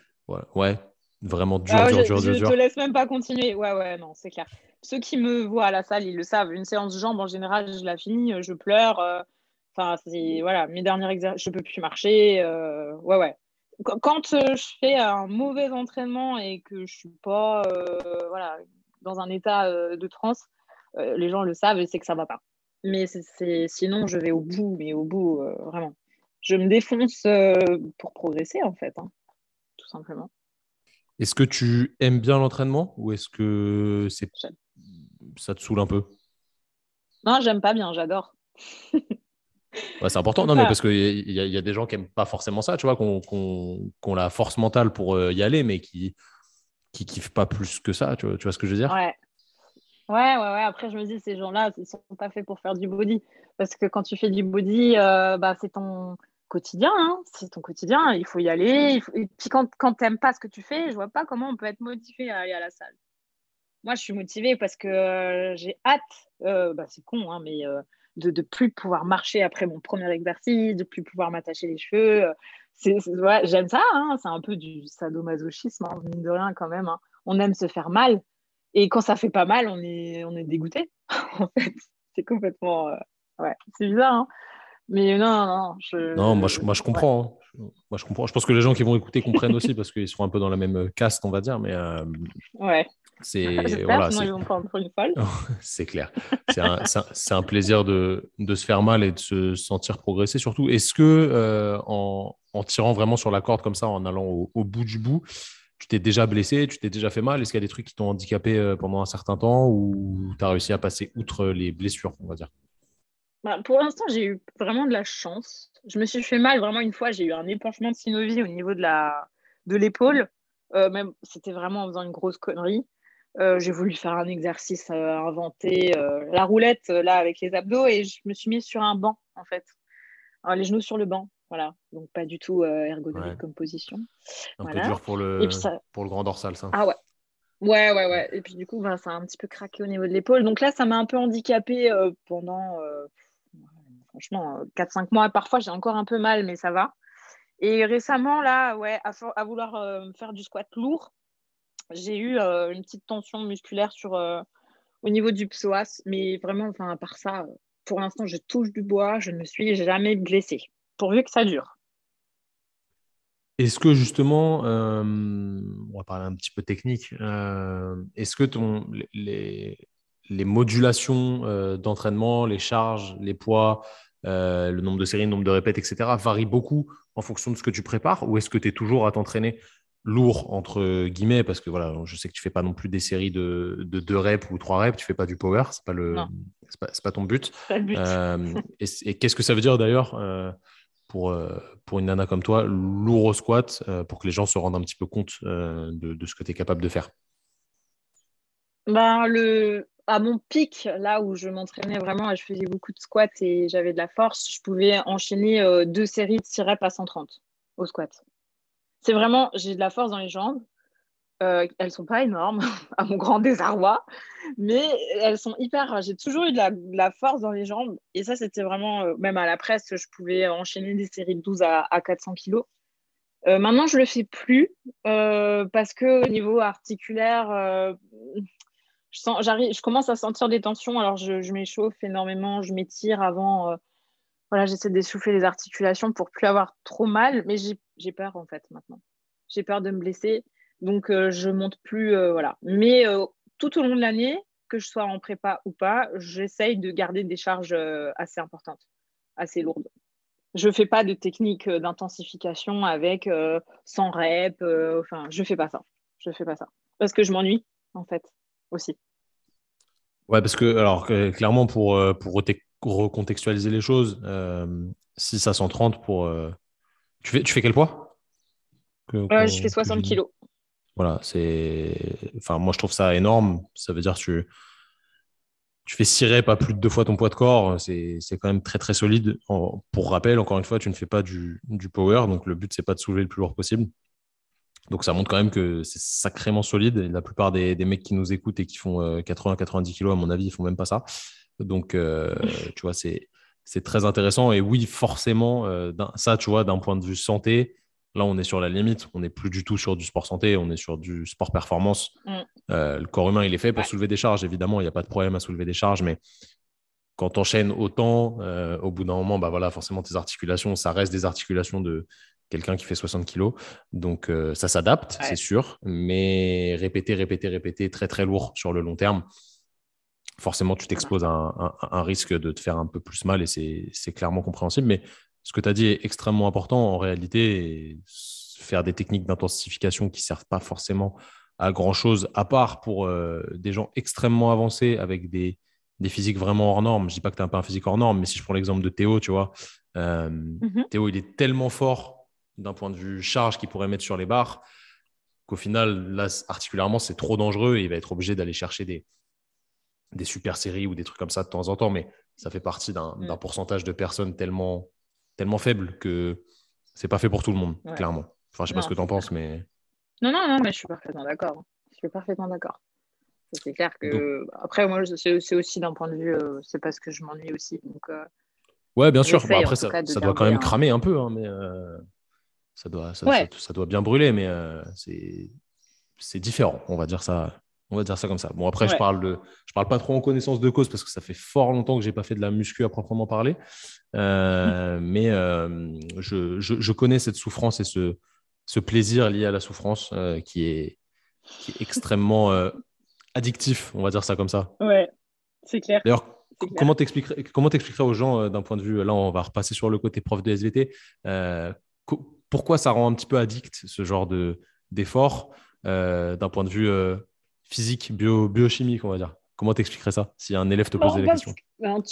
Ouais, vraiment dur, ah, dur, dur, dur, dur. Je te laisse même pas continuer. Ouais, ouais, non, c'est clair. Ceux qui me voient à la salle, ils le savent. Une séance de jambes, en général, je la finis, je pleure. Enfin, c'est voilà, mes derniers exercices, je peux plus marcher. ouais, ouais quand euh, je fais un mauvais entraînement et que je suis pas euh, voilà, dans un état euh, de transe, les gens le savent et c'est que ça va pas. Mais c'est, sinon, je vais au bout, mais au bout, vraiment. Je me défonce pour progresser, en fait, hein, tout simplement. Est-ce que tu aimes bien l'entraînement ou est-ce que c'est... ça te saoule un peu Non, j'aime pas bien, j'adore. c'est important, non, mais parce qu'il y, y, a des gens qui n'aiment pas forcément ça, tu vois, qu'on ont la force mentale pour euh, y aller, mais qui qui kiffent pas plus que ça, tu vois, tu vois ce que je veux dire? Ouais. ouais. Ouais, ouais, Après, je me dis, ces gens-là, ils sont pas faits pour faire du body. Parce que quand tu fais du body, euh, bah, c'est ton quotidien. Hein. c'est ton quotidien. Il faut y aller. Et puis, quand, quand tu n'aimes pas ce que tu fais, je vois pas comment on peut être motivé à aller à la salle. Moi, je suis motivée parce que euh, j'ai hâte. bah, c'est con, hein, mais de ne plus pouvoir marcher après mon premier exercice, de plus pouvoir m'attacher les cheveux. C'est, j'aime ça, hein, c'est un peu du sadomasochisme, hein, mine de rien quand même. Hein. On aime se faire mal. Et quand ça fait pas mal, on est, on est dégoûté. en fait, c'est complètement. Euh, ouais, c'est bizarre. Mais non, non, je. Non, moi je, moi, je comprends. Moi je comprends. Je pense que les gens qui vont écouter comprennent aussi parce qu'ils sont un peu dans la même caste, on va dire. Mais. Euh, ouais. C'est voilà, c'est clair. C'est un, plaisir de, se faire mal et de se sentir progresser surtout. Est-ce que euh, en, tirant vraiment sur la corde comme ça, en allant au, bout du bout, tu t'es déjà blessé, tu t'es déjà fait mal? Est-ce qu'il y a des trucs qui t'ont handicapé euh, pendant un certain temps ou tu as réussi à passer outre les blessures, on va dire? Bah, Pour l'instant, j'ai eu vraiment de la chance. Je me suis fait mal vraiment une fois. J'ai eu un épanchement de synovie au niveau de l'épaule. De euh, même, c'était vraiment en faisant une grosse connerie. Euh, j'ai voulu faire un exercice euh, inventer euh, la roulette là avec les abdos et je me suis mis sur un banc en fait. les genoux sur le banc, voilà. Donc pas du tout ergonomique comme position. Un peu dur pour le, pour le grand dorsal, ça. Ah ouais. Ouais, ouais, ouais. Et puis du coup, ben, ça a un petit peu craqué au niveau de l'épaule. Donc là, ça m'a un peu handicapé pendant, franchement, 4-5 mois. Parfois, j'ai encore un peu mal, mais ça va. Et récemment, là, ouais, à vouloir faire du squat lourd, j'ai eu euh, une petite tension musculaire sur, euh, au niveau du psoas, mais vraiment, enfin, à part ça, pour l'instant, je touche du bois, je ne me suis jamais blessée, pourvu que ça dure. Est-ce que justement, euh, on va parler un petit peu technique, est-ce que ton, les, les modulations d'entraînement, les charges, les poids, le nombre de séries, le nombre de répètes, etc., varient beaucoup en fonction de ce que tu prépares ou est-ce que tu es toujours à t'entraîner lourd entre guillemets parce que voilà je sais que tu fais pas non plus des séries de, de deux reps ou trois reps tu fais pas du power c'est pas le pas, pas, ton but, euh, et, qu'est-ce que ça veut dire d'ailleurs euh, pour, euh, pour une nana comme toi lourd au squat pour que les gens se rendent un petit peu compte de, de, ce que tu es capable de faire? Ben, le à mon pic là où je m'entraînais vraiment et je faisais beaucoup de squats et j'avais de la force je pouvais enchaîner deux séries de 6 reps à 130 au squat c'est vraiment, j'ai de la force dans les jambes. Euh, elles sont pas énormes, à mon grand désarroi, mais elles sont hyper. J'ai toujours eu de la, force dans les jambes, et ça, c'était vraiment, euh, même à la presse, je pouvais enchaîner des séries de 12 à, 400 kilos. Euh, maintenant, je le fais plus euh, parce que au niveau articulaire, je, commence à sentir des tensions. Alors, je, m'échauffe énormément, je m'étire avant voilà, j'essaie d'essouffler les articulations pour plus avoir trop mal, mais j'ai peur en fait maintenant. J'ai peur de me blesser, donc euh, je monte plus, euh, voilà. Mais euh, tout au long de l'année, que je sois en prépa ou pas, j'essaye de garder des charges assez importantes, assez lourdes. Je fais pas de technique d'intensification avec 100 reps, enfin, je fais pas ça. Je fais pas ça parce que je m'ennuie en fait aussi. Ouais, parce que alors clairement pour pour recontextualiser les choses, euh, 6 à 130 pour. Euh, tu, fais, tu fais quel poids Je fais 60 kilos. Voilà, c'est. Enfin, moi, je trouve ça énorme. Ça veut dire que tu. tu fais 6 reps, pas plus de deux fois ton poids de corps, c'est quand même très très solide. pour rappel, encore une fois, tu ne fais pas du, du power, donc le but, c'est pas de soulever le plus lourd possible. Donc ça montre quand même que c'est sacrément solide. la plupart des, des, mecs qui nous écoutent et qui font 80-90 euh, kilos, à mon avis, ils font même pas ça. Donc, euh, tu vois, c'est très intéressant. Et oui, forcément, euh, ça, tu vois, d'un point de vue santé, là, on est sur la limite. On n'est plus du tout sur du sport santé, on est sur du sport performance. Mm. le corps humain, il est fait pour soulever des charges. Évidemment, il n'y a pas de problème à soulever des charges, mais quand tu enchaînes autant, au bout d'un moment, bah voilà, forcément, tes articulations, ça reste des articulations de, quelqu'un qui fait 60 kilos. Donc, euh, ça s'adapte, c'est sûr. Mais répéter, répéter, répéter, très, très lourd sur le long terme, forcément, tu t'exposes à un, risque de te faire un peu plus mal et c'est clairement compréhensible. Mais ce que tu as dit est extrêmement important en réalité. Faire des techniques d'intensification qui ne servent pas forcément à grand chose, à part pour euh, des gens extrêmement avancés avec des, des physiques vraiment hors normes. Je dis pas que tu n'as pas un physique hors norme, mais si je prends l'exemple de Théo, tu vois, euh, mm-hmm. Théo, il est tellement fort d'un point de vue charge qu'il pourrait mettre sur les barres, qu'au final, là, articulairement, c'est trop dangereux et il va être obligé d'aller chercher des, des super séries ou des trucs comme ça de temps en temps, mais ça fait partie d'un mm. pourcentage de personnes tellement, tellement faible que c'est pas fait pour tout le monde, clairement. Enfin, je sais pas ce que tu en penses, mais. Non, non, non, mais je suis parfaitement d'accord. Je suis parfaitement d'accord. C'est clair que. Après, moi, c'est aussi d'un point de vue, euh, c'est parce que je m'ennuie aussi. Donc, euh, ouais, bien sûr. après, ça, ça doit quand même cramer un peu, hein, mais. Euh, ça doit, ça, doit bien brûler, mais euh, c'est différent. On va dire ça. On va dire ça comme ça. Bon, après, je parle de, je parle pas trop en connaissance de cause parce que ça fait fort longtemps que j'ai pas fait de la muscu à proprement parler. Euh, mais euh, je, je, connais cette souffrance et ce, ce plaisir lié à la souffrance qui, est, qui, est, extrêmement addictif. On va dire ça comme ça. Ouais, c'est clair. D'ailleurs, comment t'expliquerais, comment t'expliquerais aux gens d'un point de vue, là, on va repasser sur le côté prof de SVT pourquoi ça rend un petit peu addict ce genre de, d'effort euh, d'un point de vue euh, physique, bio, biochimique, on va dire? Comment t'expliquerais ça si un élève te posait la question? ben,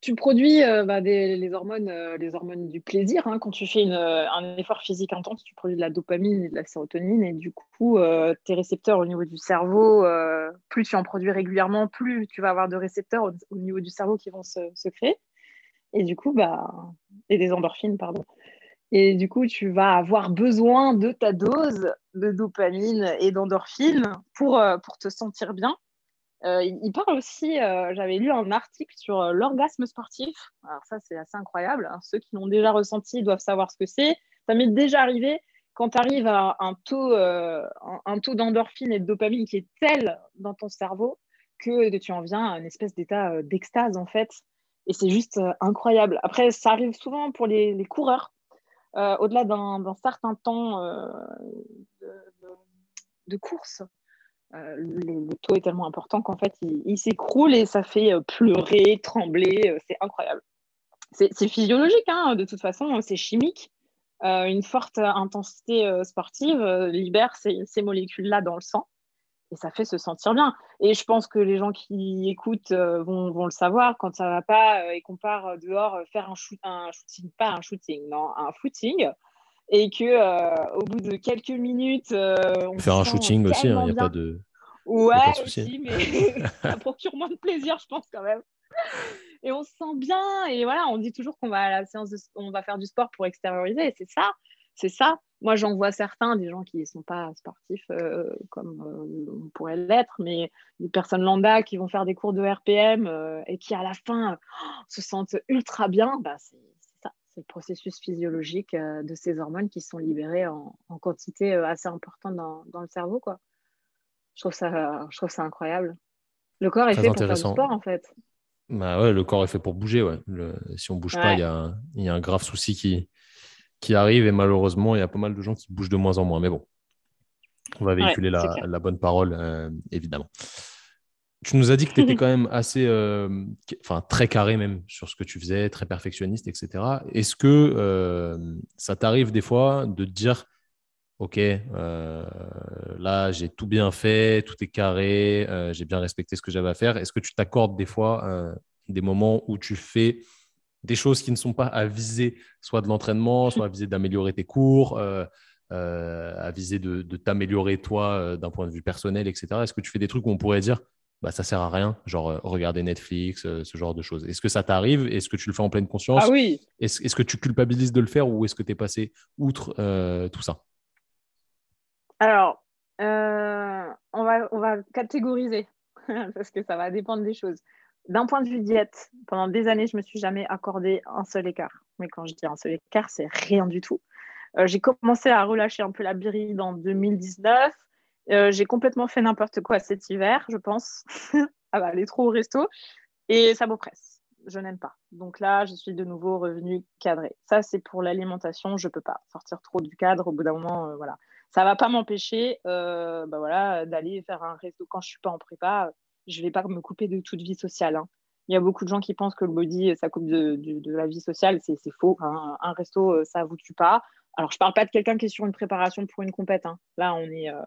tu, produis euh, bah, les, hormones, les hormones du plaisir. Hein. Quand tu fais un effort physique intense, tu produis de la dopamine et de la sérotonine. Et du coup, tes récepteurs au niveau du cerveau, plus tu en produis régulièrement, plus tu vas avoir de récepteurs au, niveau du cerveau qui vont se, se, créer. Et du coup, bah, et des endorphines, pardon. Et du coup, tu vas avoir besoin de ta dose de dopamine et d'endorphine pour, euh, pour te sentir bien. Euh, il parle aussi, euh, j'avais lu un article sur l'orgasme sportif. Alors ça, c'est assez incroyable. Hein. Ceux qui l'ont déjà ressenti doivent savoir ce que c'est. Ça m'est déjà arrivé quand tu arrives à un taux, un taux d'endorphine et de dopamine qui est tel dans ton cerveau que tu en viens à une espèce d'état d'extase en fait. Et c'est juste incroyable. Après, ça arrive souvent pour les, les coureurs euh, au-delà d'un certain temps euh, de, course, euh, le, taux est tellement important qu'en fait, il, s'écroule et ça fait pleurer, trembler. c'est incroyable. C'est physiologique, hein, de toute façon, c'est chimique. une forte intensité sportive libère ces molécules-là dans le sang et ça fait se sentir bien. Et je pense que les gens qui écoutent euh, vont, vont, le savoir quand ça va pas euh, et qu'on part euh, dehors faire un, shoot, un shooting, pas un shooting, non, un footing, et que au bout de quelques minutes, on faire un shooting aussi, il hein, n'y a pas de. Ouais, aussi, mais ça procure moins de plaisir, je pense quand même. Et on se sent bien, et voilà, on dit toujours qu'on va à la séance, on va faire du sport pour extérioriser, c'est ça, c'est ça. Moi, j'en vois certains, des gens qui ne sont pas sportifs euh, comme euh, on pourrait l'être, mais des personnes lambda qui vont faire des cours de RPM euh, et qui, à la fin, se sentent ultra bien. Bah, c'est ça, c'est le processus physiologique de ces hormones qui sont libérées en, quantité assez importante dans, le cerveau. Quoi. Je, trouve ça, je trouve ça incroyable. Le corps est fait pour faire du sport, en fait. Bah ouais, le corps est fait pour bouger. Ouais. si on ne bouge pas, il y, y, a un grave souci qui, qui arrive et malheureusement, il y a pas mal de gens qui bougent de moins en moins. Mais bon, on va véhiculer la, bonne parole, euh, évidemment. Tu nous as dit que tu étais quand même assez, euh, enfin très carré même sur ce que tu faisais, très perfectionniste, etc. Est-ce que euh, ça t'arrive des fois de te dire, ok, là j'ai tout bien fait, tout est carré, j'ai bien respecté ce que j'avais à faire. Est-ce que tu t'accordes des fois des moments où tu fais des choses qui ne sont pas à viser soit de l'entraînement, soit à viser d'améliorer tes cours, euh, euh, à viser de, t'améliorer toi euh, d'un point de vue personnel, etc. Est-ce que tu fais des trucs où on pourrait dire, bah, ça sert à rien, genre regarder Netflix, ce genre de choses? Est-ce que ça t'arrive? Est-ce que tu le fais en pleine conscience? Ah oui. Est-ce que tu culpabilises de le faire ou est-ce que tu es passé outre tout ça? Alors, on, va, on va catégoriser parce que ça va dépendre des choses. D'un point de vue diète, pendant des années, je me suis jamais accordé un seul écart. Mais quand je dis un seul écart, c'est rien du tout. Euh, j'ai commencé à relâcher un peu la biride en 2019. Euh, j'ai complètement fait n'importe quoi cet hiver, je pense. ah bah, aller trop au resto. Et ça m'oppresse. Je n'aime pas. Donc là, je suis de nouveau revenue cadrée. Ça, c'est pour l'alimentation. Je ne peux pas sortir trop du cadre. Au bout d'un moment, euh, voilà. Ça ne va pas m'empêcher bah voilà, d'aller faire un resto quand je ne suis pas en prépa je ne vais pas me couper de toute vie sociale. Hein. Il y a beaucoup de gens qui pensent que le body, ça coupe de, la vie sociale. C'est faux. Hein. Un resto, euh, ça ne vous tue pas. Alors, je ne parle pas de quelqu'un qui est sur une préparation pour une compète. Hein. Là, on est euh,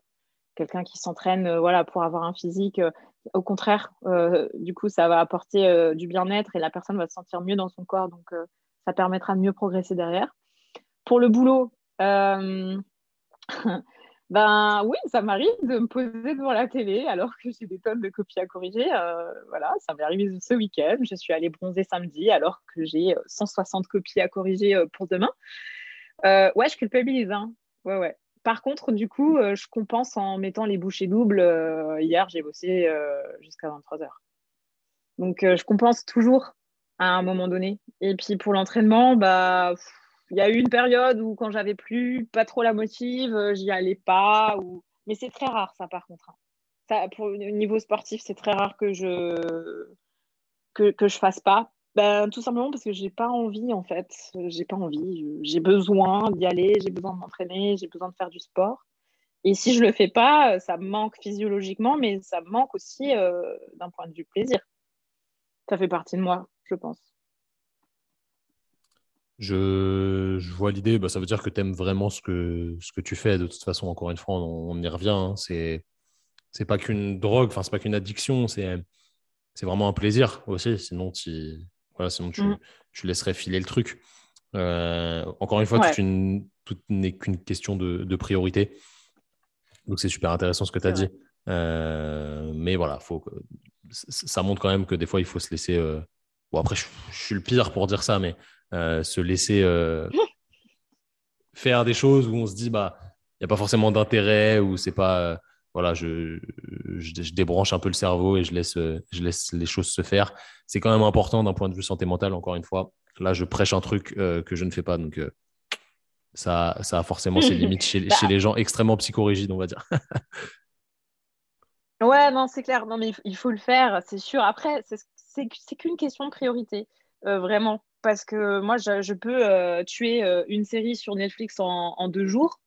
quelqu'un qui s'entraîne euh, voilà, pour avoir un physique. au contraire, du coup, ça va apporter du bien-être et la personne va se sentir mieux dans son corps. Donc, ça permettra de mieux progresser derrière. Pour le boulot, Ben oui, ça m'arrive de me poser devant la télé alors que j'ai des tonnes de copies à corriger. Euh, voilà, ça m'est arrivé ce week-end. Je suis allée bronzer samedi alors que j'ai 160 euh, copies à corriger euh, pour demain. ouais, je culpabilise. Hein. Ouais, ouais. Par contre, du coup, je compense en mettant les bouchées doubles. hier, j'ai bossé jusqu'à 23h. Donc, je compense toujours à un moment donné. Et puis pour l'entraînement, bah il y a eu une période où quand j'avais plus pas trop la motive, euh, j'y allais pas. Ou... Mais c'est très rare ça par contre. Hein. Le niveau sportif, c'est très rare que je que, que je fasse pas. Ben, tout simplement parce que j'ai pas envie en fait. J'ai pas envie. J'ai besoin d'y aller, j'ai besoin de m'entraîner, j'ai besoin de faire du sport. Et si je le fais pas, ça me manque physiologiquement, mais ça me manque aussi euh, d'un point de vue plaisir. Ça fait partie de moi, je pense. Je, vois l'idée, bah, ça veut dire que tu aimes vraiment ce que, ce que tu fais. De toute façon, encore une fois, on, y revient. Hein. C'est, c'est pas qu'une drogue, enfin, c'est pas qu'une addiction, c'est, c'est vraiment un plaisir aussi. Sinon, tu, voilà, sinon tu, mm. tu laisserais filer le truc. Euh, encore une fois, tout, n'est qu'une question de, de, priorité. Donc, c'est super intéressant ce que tu as dit. Euh, mais voilà, faut ça montre quand même que des fois, il faut se laisser. Euh, bon, après, je, je, suis le pire pour dire ça, mais se laisser euh, faire des choses où on se dit, bah, il n'y a pas forcément d'intérêt ou c'est pas. Euh, voilà, je, je, débranche un peu le cerveau et je laisse, je laisse les choses se faire. C'est quand même important d'un point de vue santé mentale, encore une fois. Là, je prêche un truc que je ne fais pas. Donc, ça, ça a forcément ses limites chez, bah. chez les gens extrêmement psychorigides, on va dire. ouais, non, c'est clair. Non, mais il faut le faire, c'est sûr. Après, c'est qu'une question de priorité, vraiment parce que moi, je, peux euh, tuer euh, une série sur Netflix en, deux jours.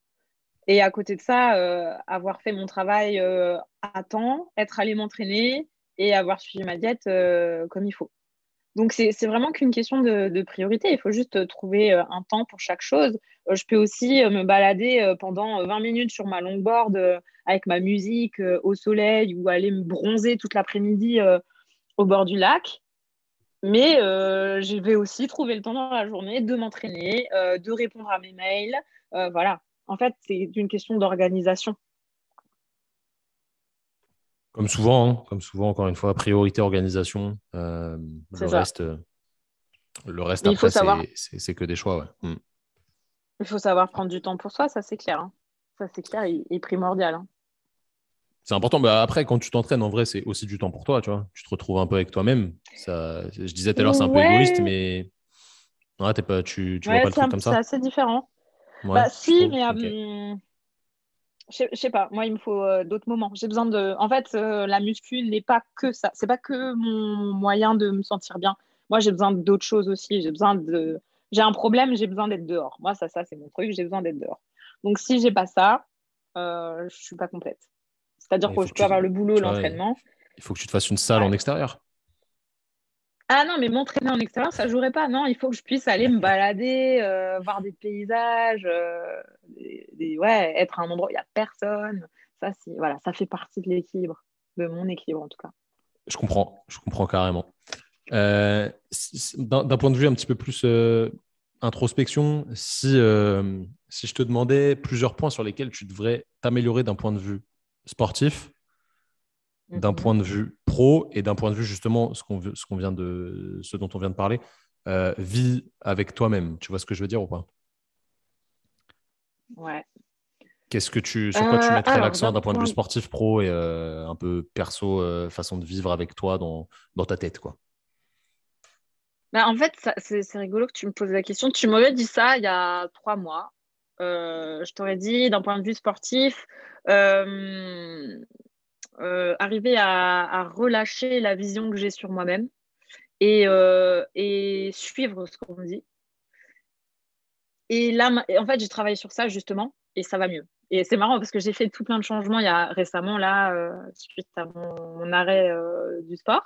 Et à côté de ça, euh, avoir fait mon travail à temps, être allé m'entraîner et avoir suivi ma diète comme il faut. Donc, c'est vraiment qu'une question de, priorité. Il faut juste trouver un temps pour chaque chose. je peux aussi me balader pendant 20 minutes sur ma longboard avec ma musique au soleil ou aller me bronzer toute l'après-midi au bord du lac. Mais euh, je vais aussi trouver le temps dans la journée de m'entraîner, euh, de répondre à mes mails. Euh, voilà. En fait, c'est une question d'organisation. Comme souvent, hein. comme souvent, encore une fois, priorité organisation. le, reste, le reste, après, c'est que des choix. Hmm. Il faut savoir prendre du temps pour soi, ça c'est clair. Hein. Ça c'est clair et, primordial. Hein. C'est important. Bah, après, quand tu t'entraînes, en vrai, c'est aussi du temps pour toi, tu vois. Tu te retrouves un peu avec toi-même. Ça, je disais tout à l'heure, c'est un peu égoïste, mais ouais, pas, tu, tu vois pas le truc comme ça. C'est assez différent. bah, si, mais euh, je sais pas. Moi, il me faut euh, d'autres moments. J'ai besoin de. En fait, euh, la muscu n'est pas que ça. C'est pas que mon moyen de me sentir bien. Moi, j'ai besoin d'autres choses aussi. J'ai besoin de. J'ai un problème, j'ai besoin d'être dehors. Moi, ça, ça, c'est mon truc. J'ai besoin d'être dehors. Donc, si j'ai pas ça, je suis pas complète. C'est-à-dire que je peux avoir le boulot, l'entraînement. Il faut que tu te fasses une salle en extérieur. Ah non, mais m'entraîner en extérieur, ça ne jouerait pas. Non, il faut que je puisse aller me balader, euh, voir des paysages, euh, ouais, être à un endroit où il n'y a personne. Ça, voilà, ça fait partie de l'équilibre, de mon équilibre en tout cas. Je comprends, je comprends carrément. Euh, d'un point de vue un petit peu plus introspection, si, si je te demandais plusieurs points sur lesquels tu devrais t'améliorer d'un point de vue sportif, d'un mhm. point de vue pro et d'un point de vue justement ce qu'on ce qu'on vient de ce dont on vient de parler, euh, vie avec toi-même. Tu vois ce que je veux dire ou pas? Ouais. Qu'est-ce que tu sur quoi tu mettrais l'accent d'un point de vue sportif, pro et un peu perso, façon de vivre avec toi dans, dans ta tête quoi? Bah, en fait, c'est rigolo que tu me poses la question. Tu m'aurais dit ça il y a trois mois. Euh, je t'aurais dit, d'un point de vue sportif, euh, euh, arriver à, relâcher la vision que j'ai sur moi-même et, suivre ce qu'on me dit. Et là, en fait, j'ai travaillé sur ça justement et ça va mieux. Et c'est marrant parce que j'ai fait tout plein de changements il y a récemment, là, suite à mon arrêt du sport.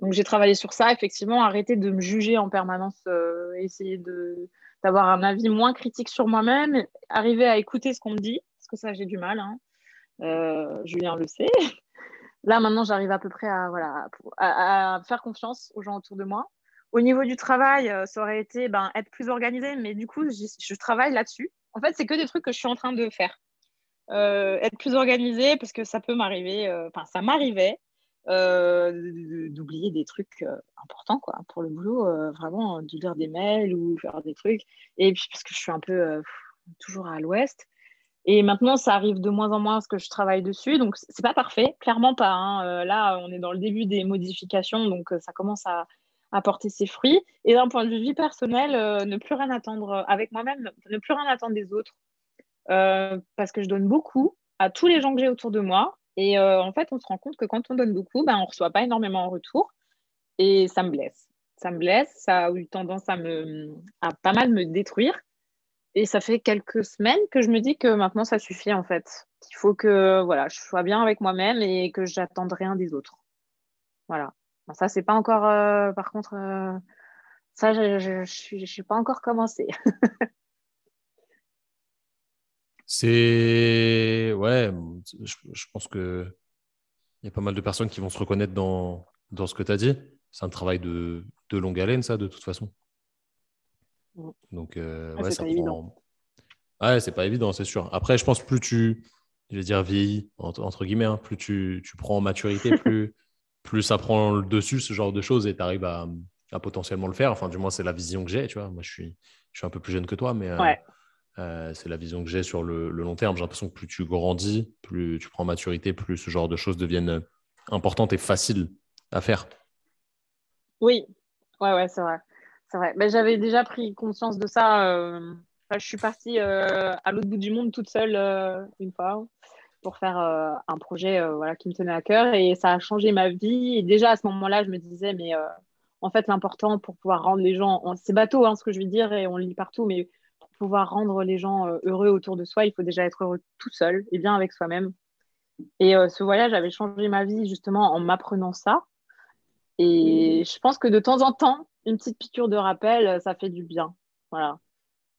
Donc j'ai travaillé sur ça, effectivement, arrêter de me juger en permanence, euh, essayer de, d'avoir un avis moins critique sur moi-même, arriver à écouter ce qu'on me dit, parce que ça j'ai du mal, hein. euh, Julien le sait. Là maintenant j'arrive à peu près à, faire confiance aux gens autour de moi. Au niveau du travail, euh, ça aurait été ben, être plus organisé, mais du coup je travaille là-dessus. En fait c'est que des trucs que je suis en train de faire. être plus organisé parce que ça peut m'arriver, enfin ça m'arrivait euh, d'oublier des trucs euh, importants quoi, pour le boulot, euh, vraiment de lire des mails ou faire des trucs. Et puis parce que je suis un peu toujours à l'ouest. Et maintenant, ça arrive de moins en moins parce que je travaille dessus. Donc, c'est pas parfait, clairement pas. Hein. là, on est dans le début des modifications, donc ça commence à, porter ses fruits. Et d'un point de vue vie personnelle, ne plus rien attendre avec moi-même, ne plus rien attendre des autres. parce que je donne beaucoup à tous les gens que j'ai autour de moi. Et euh, en fait, on se rend compte que quand on donne beaucoup, ben, on ne reçoit pas énormément en retour. Et ça me blesse. Ça me blesse. Ça a eu tendance à, me, à pas mal me détruire. Et ça fait quelques semaines que je me dis que maintenant, ça suffit en fait. Qu'il faut que voilà, je sois bien avec moi-même et que j'attende rien des autres. Voilà. ça, c'est pas encore. Euh, par contre, euh, ça, je suis pas encore commencé. C'est. Ouais, je, pense que il y a pas mal de personnes qui vont se reconnaître dans, dans ce que tu as dit. C'est un travail de, de, longue haleine, ça, de toute façon. Mm. Donc, euh, ouais, ça prend. Ouais, c'est pas évident, c'est sûr. Après, je pense plus tu, je vais dire vieillis, entre, guillemets, hein, plus tu, tu, prends en maturité, plus, plus ça prend le dessus, ce genre de choses, et tu arrives à, à, potentiellement le faire. Enfin, du moins, c'est la vision que j'ai, tu vois. Moi, je suis, je suis un peu plus jeune que toi, mais. Ouais. Euh, c'est la vision que j'ai sur le, long terme. J'ai l'impression que plus tu grandis, plus tu prends maturité, plus ce genre de choses deviennent importantes et faciles à faire. Oui, ouais, ouais, c'est vrai. C'est vrai. Ben, j'avais déjà pris conscience de ça. Euh, je suis partie euh, à l'autre bout du monde toute seule une fois pour faire un projet voilà, qui me tenait à cœur et ça a changé ma vie. Et déjà à ce moment-là, je me disais, mais en fait, l'important pour pouvoir rendre les gens, c'est bateau hein, ce que je veux dire et on le lit partout, mais pouvoir rendre les gens euh, heureux autour de soi, il faut déjà être heureux tout seul et bien avec soi-même. Et euh, ce voyage avait changé ma vie justement en m'apprenant ça. Et je pense que de temps en temps, une petite piqûre de rappel, euh, ça fait du bien. Voilà.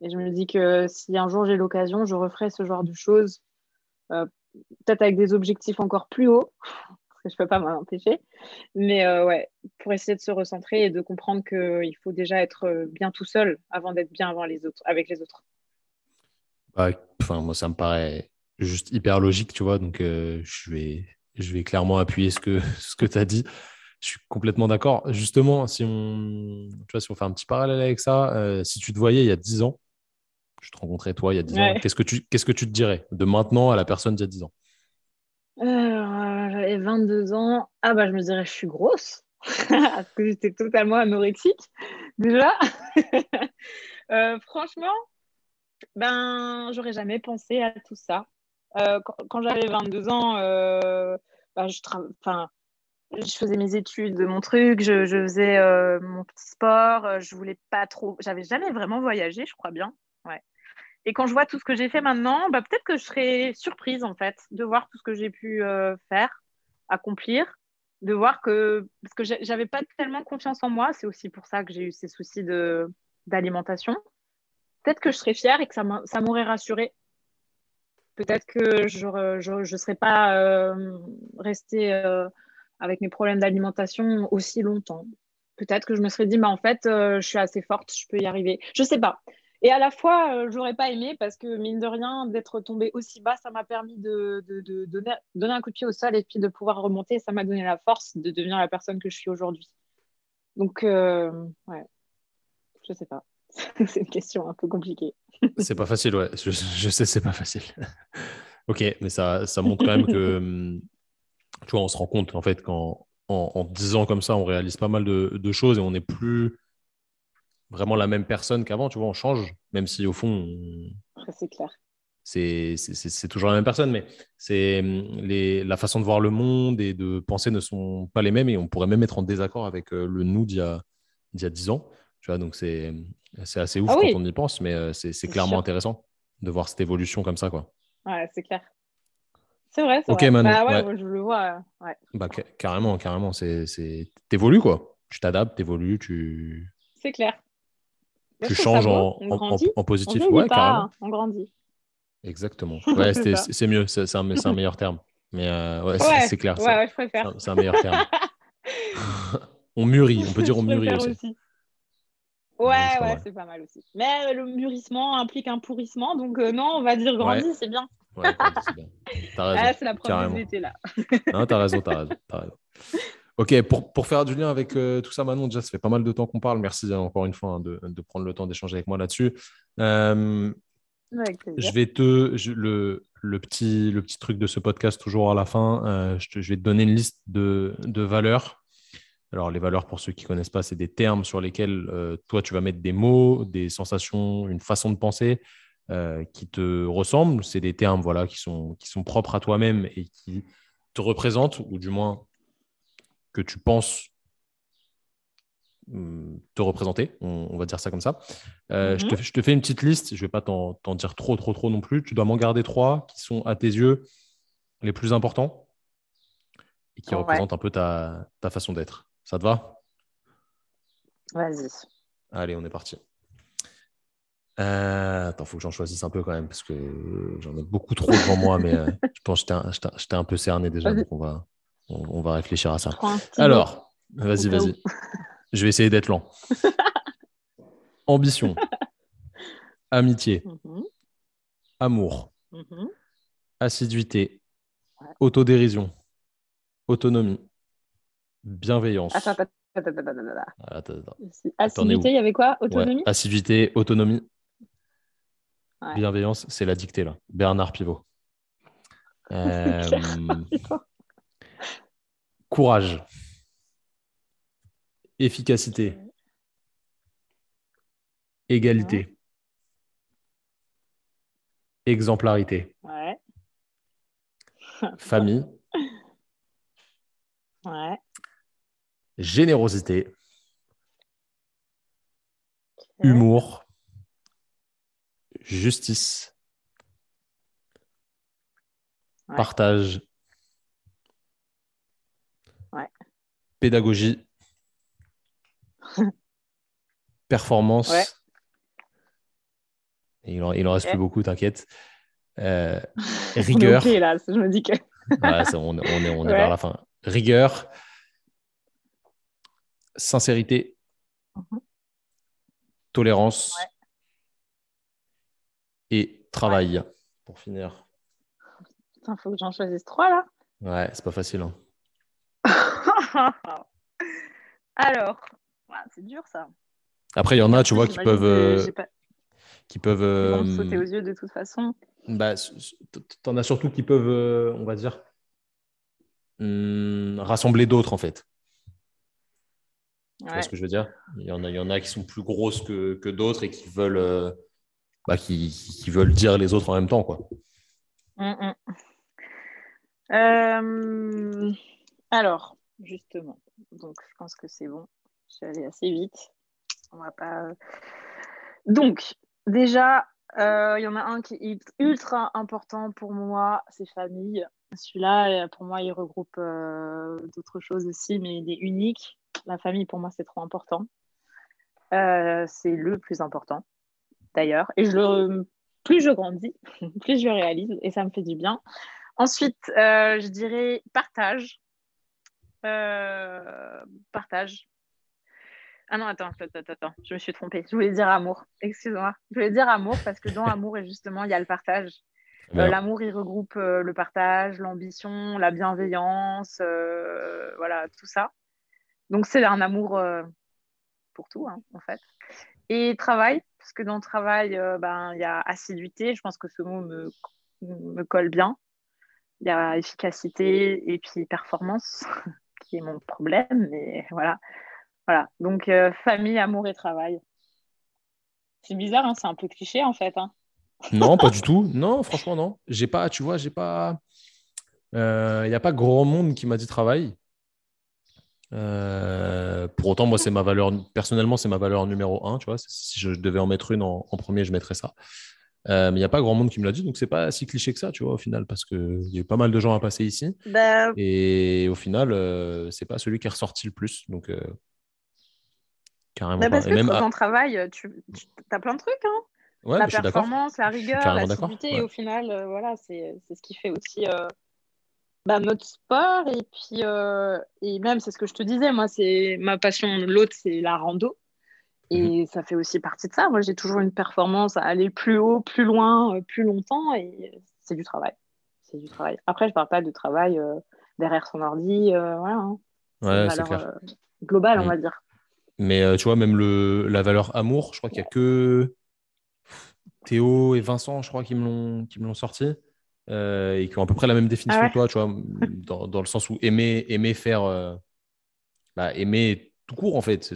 Et je me dis que si un jour j'ai l'occasion, je referai ce genre de choses, peut-être avec des objectifs encore plus hauts, que je ne peux pas m'en empêcher. Mais euh, ouais, pour essayer de se recentrer et de comprendre qu'il faut déjà être euh, bien tout seul avant d'être bien avant les autres, avec les autres. Bah, enfin, moi, ça me paraît juste hyper logique, tu vois. Donc, euh, je, vais, je vais clairement appuyer ce que, ce que tu as dit. Je suis complètement d'accord. Justement, si on, tu vois, si on fait un petit parallèle avec ça, si tu te voyais il y a 10 ans, je te rencontrais toi il y a 10 ans, qu'est-ce que, tu, qu'est-ce que tu te dirais de maintenant à la personne d'il y a 10 ans? J'avais 22 ans. Ah bah je me dirais je suis grosse. parce que j'étais totalement anorexique déjà. Euh, franchement, ben j'aurais jamais pensé à tout ça. Euh, quand, j'avais 22 ans, euh, ben, je, je faisais mes études, mon truc, je, faisais mon petit sport, je voulais pas trop. J'avais jamais vraiment voyagé, je crois bien. Et quand je vois tout ce que j'ai fait maintenant, bah, peut-être que je serais surprise en fait de voir tout ce que j'ai pu faire, accomplir, de voir que parce que j'avais pas tellement confiance en moi, c'est aussi pour ça que j'ai eu ces soucis d'alimentation. Peut-être que je serais fière et que ça m'aurait rassurée. Peut-être que je ne serais pas euh, restée euh, avec mes problèmes d'alimentation aussi longtemps. Peut-être que je me serais dit, bah, en fait, je suis assez forte, je peux y arriver. Je sais pas Et à la fois, euh, j'aurais pas aimé parce que, mine de rien, d'être tombé aussi bas, ça m'a permis de, donner, un coup de pied au sol et puis de pouvoir remonter. Ça m'a donné la force de devenir la personne que je suis aujourd'hui. Donc, euh, ouais, je sais pas. c'est une question un peu compliquée. c'est pas facile, ouais. Je, je sais, c'est pas facile. ok, mais ça, ça montre quand même que, tu vois, on se rend compte, en fait, qu'en en, en 10 ans comme ça, on réalise pas mal de, de choses et on n'est plus vraiment la même personne qu'avant, tu vois, on change, même si au fond. C'est clair. C'est toujours la même personne, mais c'est la façon de voir le monde et de penser ne sont pas les mêmes et on pourrait même être en désaccord avec euh, le nous d'il y, a, y a 10 ans. Tu vois, donc c'est assez ouf ah quand on y pense, mais euh, c'est clairement intéressant de voir cette évolution comme ça. Quoi. Ouais, c'est clair. C'est vrai. Ok, vrai. Bah, ouais, je le vois. Ouais. Bah, carrément, carrément. T'évolues, quoi. Tu t'adaptes, t'évolues, tu. C'est clair tu changes en, en, positif. On ouais, carrément. On grandit. Exactement. Ouais, c'est mieux, c'est un, un, meilleur terme. Mais euh, ouais, c'est clair. Ouais, je préfère. C'est un, meilleur terme. on mûrit, on peut dire on mûrit aussi. Ouais, ouais, c'est pas mal aussi. Mais le mûrissement implique un pourrissement, donc euh, non, on va dire grandi, c'est bien. Ouais, c'est. Ah, c'est la première d'été là. non, t'as raison, t'as raison, as raison. Ok, pour, pour, faire du lien avec euh, tout ça, Manon, déjà, ça fait pas mal de temps qu'on parle. Merci encore une fois hein, de, de, prendre le temps d'échanger avec moi là-dessus. Euh, je vais te. le, le, petit, le petit truc de ce podcast, toujours à la fin, euh, je, je, vais te donner une liste de, de, valeurs. Alors, les valeurs, pour ceux qui ne connaissent pas, c'est des termes sur lesquels toi, tu vas mettre des mots, des sensations, une façon de penser qui te ressemblent. C'est des termes voilà, qui, sont, qui sont propres à toi-même et qui te représentent, ou du moins que tu penses hum, te représenter, on, va dire ça comme ça. Euh, je, te, mhm. je, te, fais une petite liste, je ne vais pas t'en dire trop, trop, trop non plus. Tu dois m'en garder trois qui sont à tes yeux les plus importants et qui représentent un peu ta, ta façon d'être. Ça te va? Vas-y. Allez, on est parti. Euh, attends, faut que j'en choisisse un peu quand même parce que j'en ai beaucoup trop devant moi, mais euh, je pense que je t'ai un, peu cerné déjà, donc on va, on, va réfléchir à ça. Alors, vas-y, vas-y. Je vais essayer d'être lent. Ambition, amitié, mhm. amour, mhm. assiduité, autodérision, autonomie, bienveillance. Attends, attends, Assiduité, il y avait quoi? Autonomie? Assiduité, autonomie, bienveillance, c'est la dictée là. Bernard Pivot. Euh, courage, efficacité, égalité, exemplarité, famille, générosité, humour, justice, partage, pédagogie, performance. il, en, il en reste plus beaucoup, t'inquiète. Euh, rigueur. là, je me dis que. on, est, on est vers la fin. Rigueur, sincérité, mhm. tolérance et travail. Pour finir. Il faut que j'en choisisse trois là. Ouais, c'est pas facile. Hein. Alors, c'est dur ça. Après, il y en a, tu vois, qui peuvent. Euh, qui peuvent. Euh, sauter aux yeux de toute façon. Bah, T'en as surtout qui peuvent, euh, on va dire, hmm, rassembler d'autres en fait. Tu vois ce que je veux dire? Il y, en a, il y en a qui sont plus grosses que, que d'autres et qui veulent, bah, qui, qui, veulent dire les autres en même temps. Quoi. Mm, mm. Alors, justement. Donc, je pense que c'est bon. Je suis allée assez vite. On va pas. Euh, donc, déjà, euh, il y en a un qui est ultra important pour moi, c'est famille. Celui-là, euh, pour moi, il regroupe d'autres choses aussi, mais il est unique. La famille, pour moi, c'est trop important. c'est le plus important, d'ailleurs. Et je le, plus je grandis, plus je réalise, et ça me fait du bien. Ensuite, je dirais partage. Euh, partage. Ah non, attends, attends, attends, je me suis trompée. Je voulais dire amour. Excuse-moi. Je voulais dire amour parce que dans amour, justement, il y a le partage. Euh, l'amour, il regroupe euh, le partage, l'ambition, la bienveillance, voilà, tout ça. Donc, c'est un amour pour tout, hein, en fait. Et travail, parce que dans le travail, ben, il y a assiduité. Je pense que ce mot me, me colle bien. Il y a efficacité et puis performance, qui est mon problème, mais voilà. Voilà, donc famille, amour et travail. C'est bizarre, hein, c'est un peu cliché en fait. Hein. Non, pas du tout. Non, franchement, non. J'ai pas, tu vois, j'ai pas. Il euh, n'y a pas grand monde qui m'a dit travail. Euh, pour autant, moi, c'est ma valeur. Personnellement, c'est ma valeur numéro un. Tu vois, si je devais en mettre une en, premier, je mettrais ça. Euh, mais il n'y a pas grand monde qui me l'a dit, donc c'est pas si cliché que ça, tu vois, au final, parce qu'il y a eu pas mal de gens à passer ici. Ben Et au final, c'est pas celui qui est ressorti le plus. Donc, carrément. Ben parce que même quand travail, tu, tu as plein de trucs, hein la performance, la rigueur, la sécurité, et au final, euh, voilà, c'est ce qui fait aussi euh, bah, notre sport. Et puis, euh, et même, c'est ce que je te disais, moi, c'est ma passion. L'autre, c'est la rando. Et mhm. ça fait aussi partie de ça. Moi, j'ai toujours une performance à aller plus haut, plus loin, plus longtemps. Et c'est du travail. C'est du travail. Après, je parle pas de travail derrière son ordi. voilà. Hein. Ouais, c'est clair. globale, on mhm. va dire. Mais tu vois, même le, la valeur amour, je crois qu'il n'y a que Théo et Vincent, je crois, qui me l'ont sorti. Euh, et qui ont à peu près la même définition ah que toi, tu vois, dans, dans, le sens où aimer, aimer faire, euh, bah, aimer tout court en fait,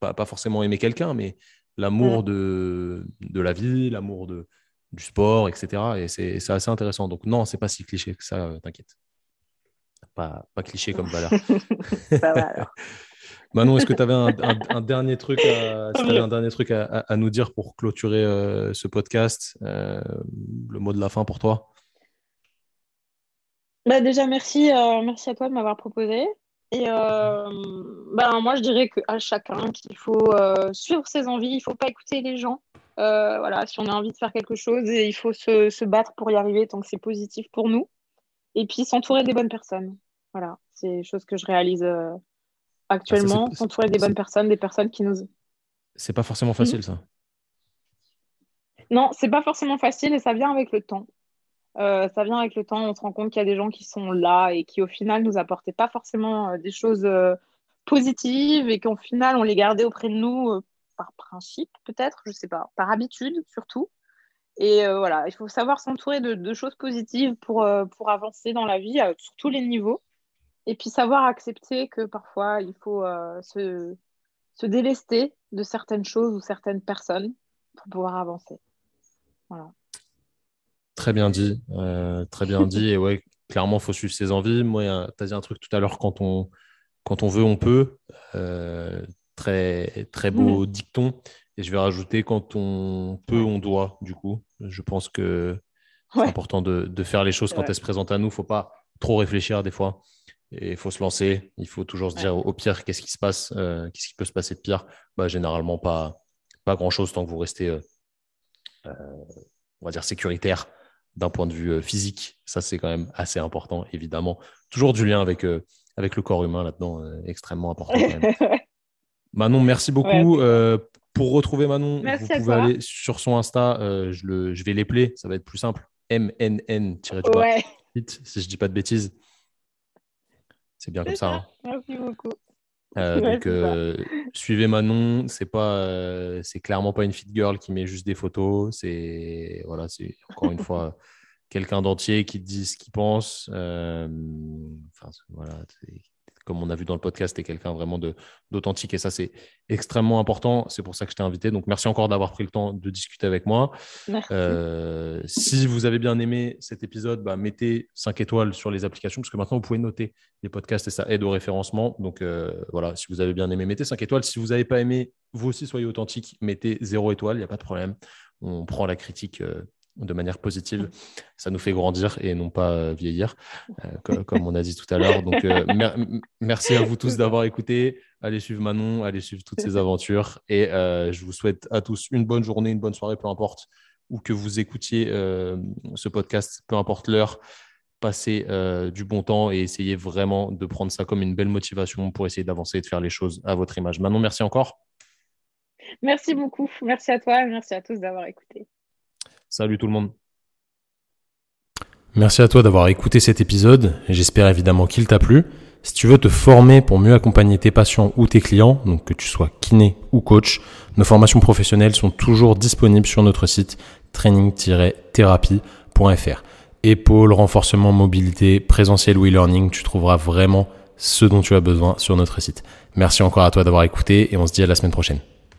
pas, pas forcément aimer quelqu'un, mais l'amour mm. de, de la vie, l'amour de du sport, etc. Et c'est assez intéressant. Donc non, c'est pas si cliché que ça, euh, t'inquiète. Pas, pas cliché comme valeur. ça va alors. Manon, est-ce que tu avais un, dernier truc, à, un dernier truc à, nous dire pour clôturer euh, ce podcast euh, Le mot de la fin pour toi? Bah Déjà, merci, euh, merci à toi de m'avoir proposé. Et bah, moi, je dirais qu'à chacun qu'il faut suivre ses envies, il ne faut pas écouter les gens. voilà, si on a envie de faire quelque chose, il faut se, se battre pour y arriver tant que c'est positif pour nous. Et puis s'entourer des bonnes personnes. Voilà, c'est une chose que je réalise actuellement, bah, s'entourer des bonnes personnes, des personnes qui nous. C'est pas forcément facile, ça. Non, c'est pas forcément facile et ça vient avec le temps. Euh, ça vient avec le temps, on se rend compte qu'il y a des gens qui sont là et qui au final nous apportaient pas forcément euh, des choses euh, positives et qu'au final on les gardait auprès de nous par principe peut-être, je sais pas, par habitude surtout. Et voilà, il faut savoir s'entourer de, de, choses positives pour, pour avancer dans la vie sur tous les niveaux. Et puis savoir accepter que parfois il faut se, se, délester de certaines choses ou certaines personnes pour pouvoir avancer. Voilà. Très bien dit, euh, très bien dit. Et ouais, clairement, il faut suivre ses envies. Moi, tu as dit un truc tout à l'heure, quand on, quand on veut, on peut. Euh, très, très beau mm. dicton. Et je vais rajouter, quand on peut, on doit, du coup. Je pense que c'est important de, de, faire les choses quand elles se présentent à nous. Il ne faut pas trop réfléchir des fois. Et il faut se lancer. Il faut toujours se dire au pire, qu'est-ce qui se passe euh, Qu'est-ce qui peut se passer de pire? Bah, Généralement, pas, pas grand-chose tant que vous restez, on va dire, sécuritaire d'un point de vue physique. Ça, c'est quand même assez important, évidemment. Toujours du lien avec, avec le corps humain là-dedans, extrêmement important. Manon, merci beaucoup. pour retrouver Manon, vous pouvez aller sur son Insta. je, le, je vais l'épeler, ça va être plus simple. MNN, ouais. si je dis pas de bêtises. C'est bien comme ça. Hein. Merci beaucoup. Euh, donc, euh, suivez Manon. C'est pas, euh, c'est clairement pas une fit girl qui met juste des photos. C'est voilà, c'est encore une fois quelqu'un d'entier qui dit ce qu'il pense. Enfin, voilà, comme on a vu dans le podcast, tu es quelqu'un vraiment d'authentique et ça, c'est extrêmement important. C'est pour ça que je t'ai invité. Donc, merci encore d'avoir pris le temps de discuter avec moi. Euh, si vous avez bien aimé cet épisode, bah, mettez 5 étoiles sur les applications parce que maintenant, vous pouvez noter les podcasts et ça aide au référencement. Donc, euh, voilà, si vous avez bien aimé, mettez 5 étoiles. Si vous n'avez pas aimé, vous aussi, soyez authentique, mettez 0 étoile, il n'y a pas de problème. On prend la critique euh, de manière positive. Ça nous fait grandir et non pas euh, vieillir, euh, comme, on a dit tout à l'heure. Donc, euh, merci à vous tous d'avoir écouté. Allez suivre Manon, allez suivre toutes ces aventures. Et je vous souhaite à tous une bonne journée, une bonne soirée, peu importe où que vous écoutiez ce podcast, peu importe l'heure. Passez du bon temps et essayez vraiment de prendre ça comme une belle motivation pour essayer d'avancer et de faire les choses à votre image. Manon, merci encore. Merci beaucoup. Merci à toi. Merci à tous d'avoir écouté. Salut tout le monde. Merci à toi d'avoir écouté cet épisode. J'espère évidemment qu'il t'a plu. Si tu veux te former pour mieux accompagner tes patients ou tes clients, donc que tu sois kiné ou coach, nos formations professionnelles sont toujours disponibles sur notre site training-thérapie.fr. Épaule, renforcement, mobilité, présentiel ou e-learning, tu trouveras vraiment ce dont tu as besoin sur notre site. Merci encore à toi d'avoir écouté et on se dit à la semaine prochaine.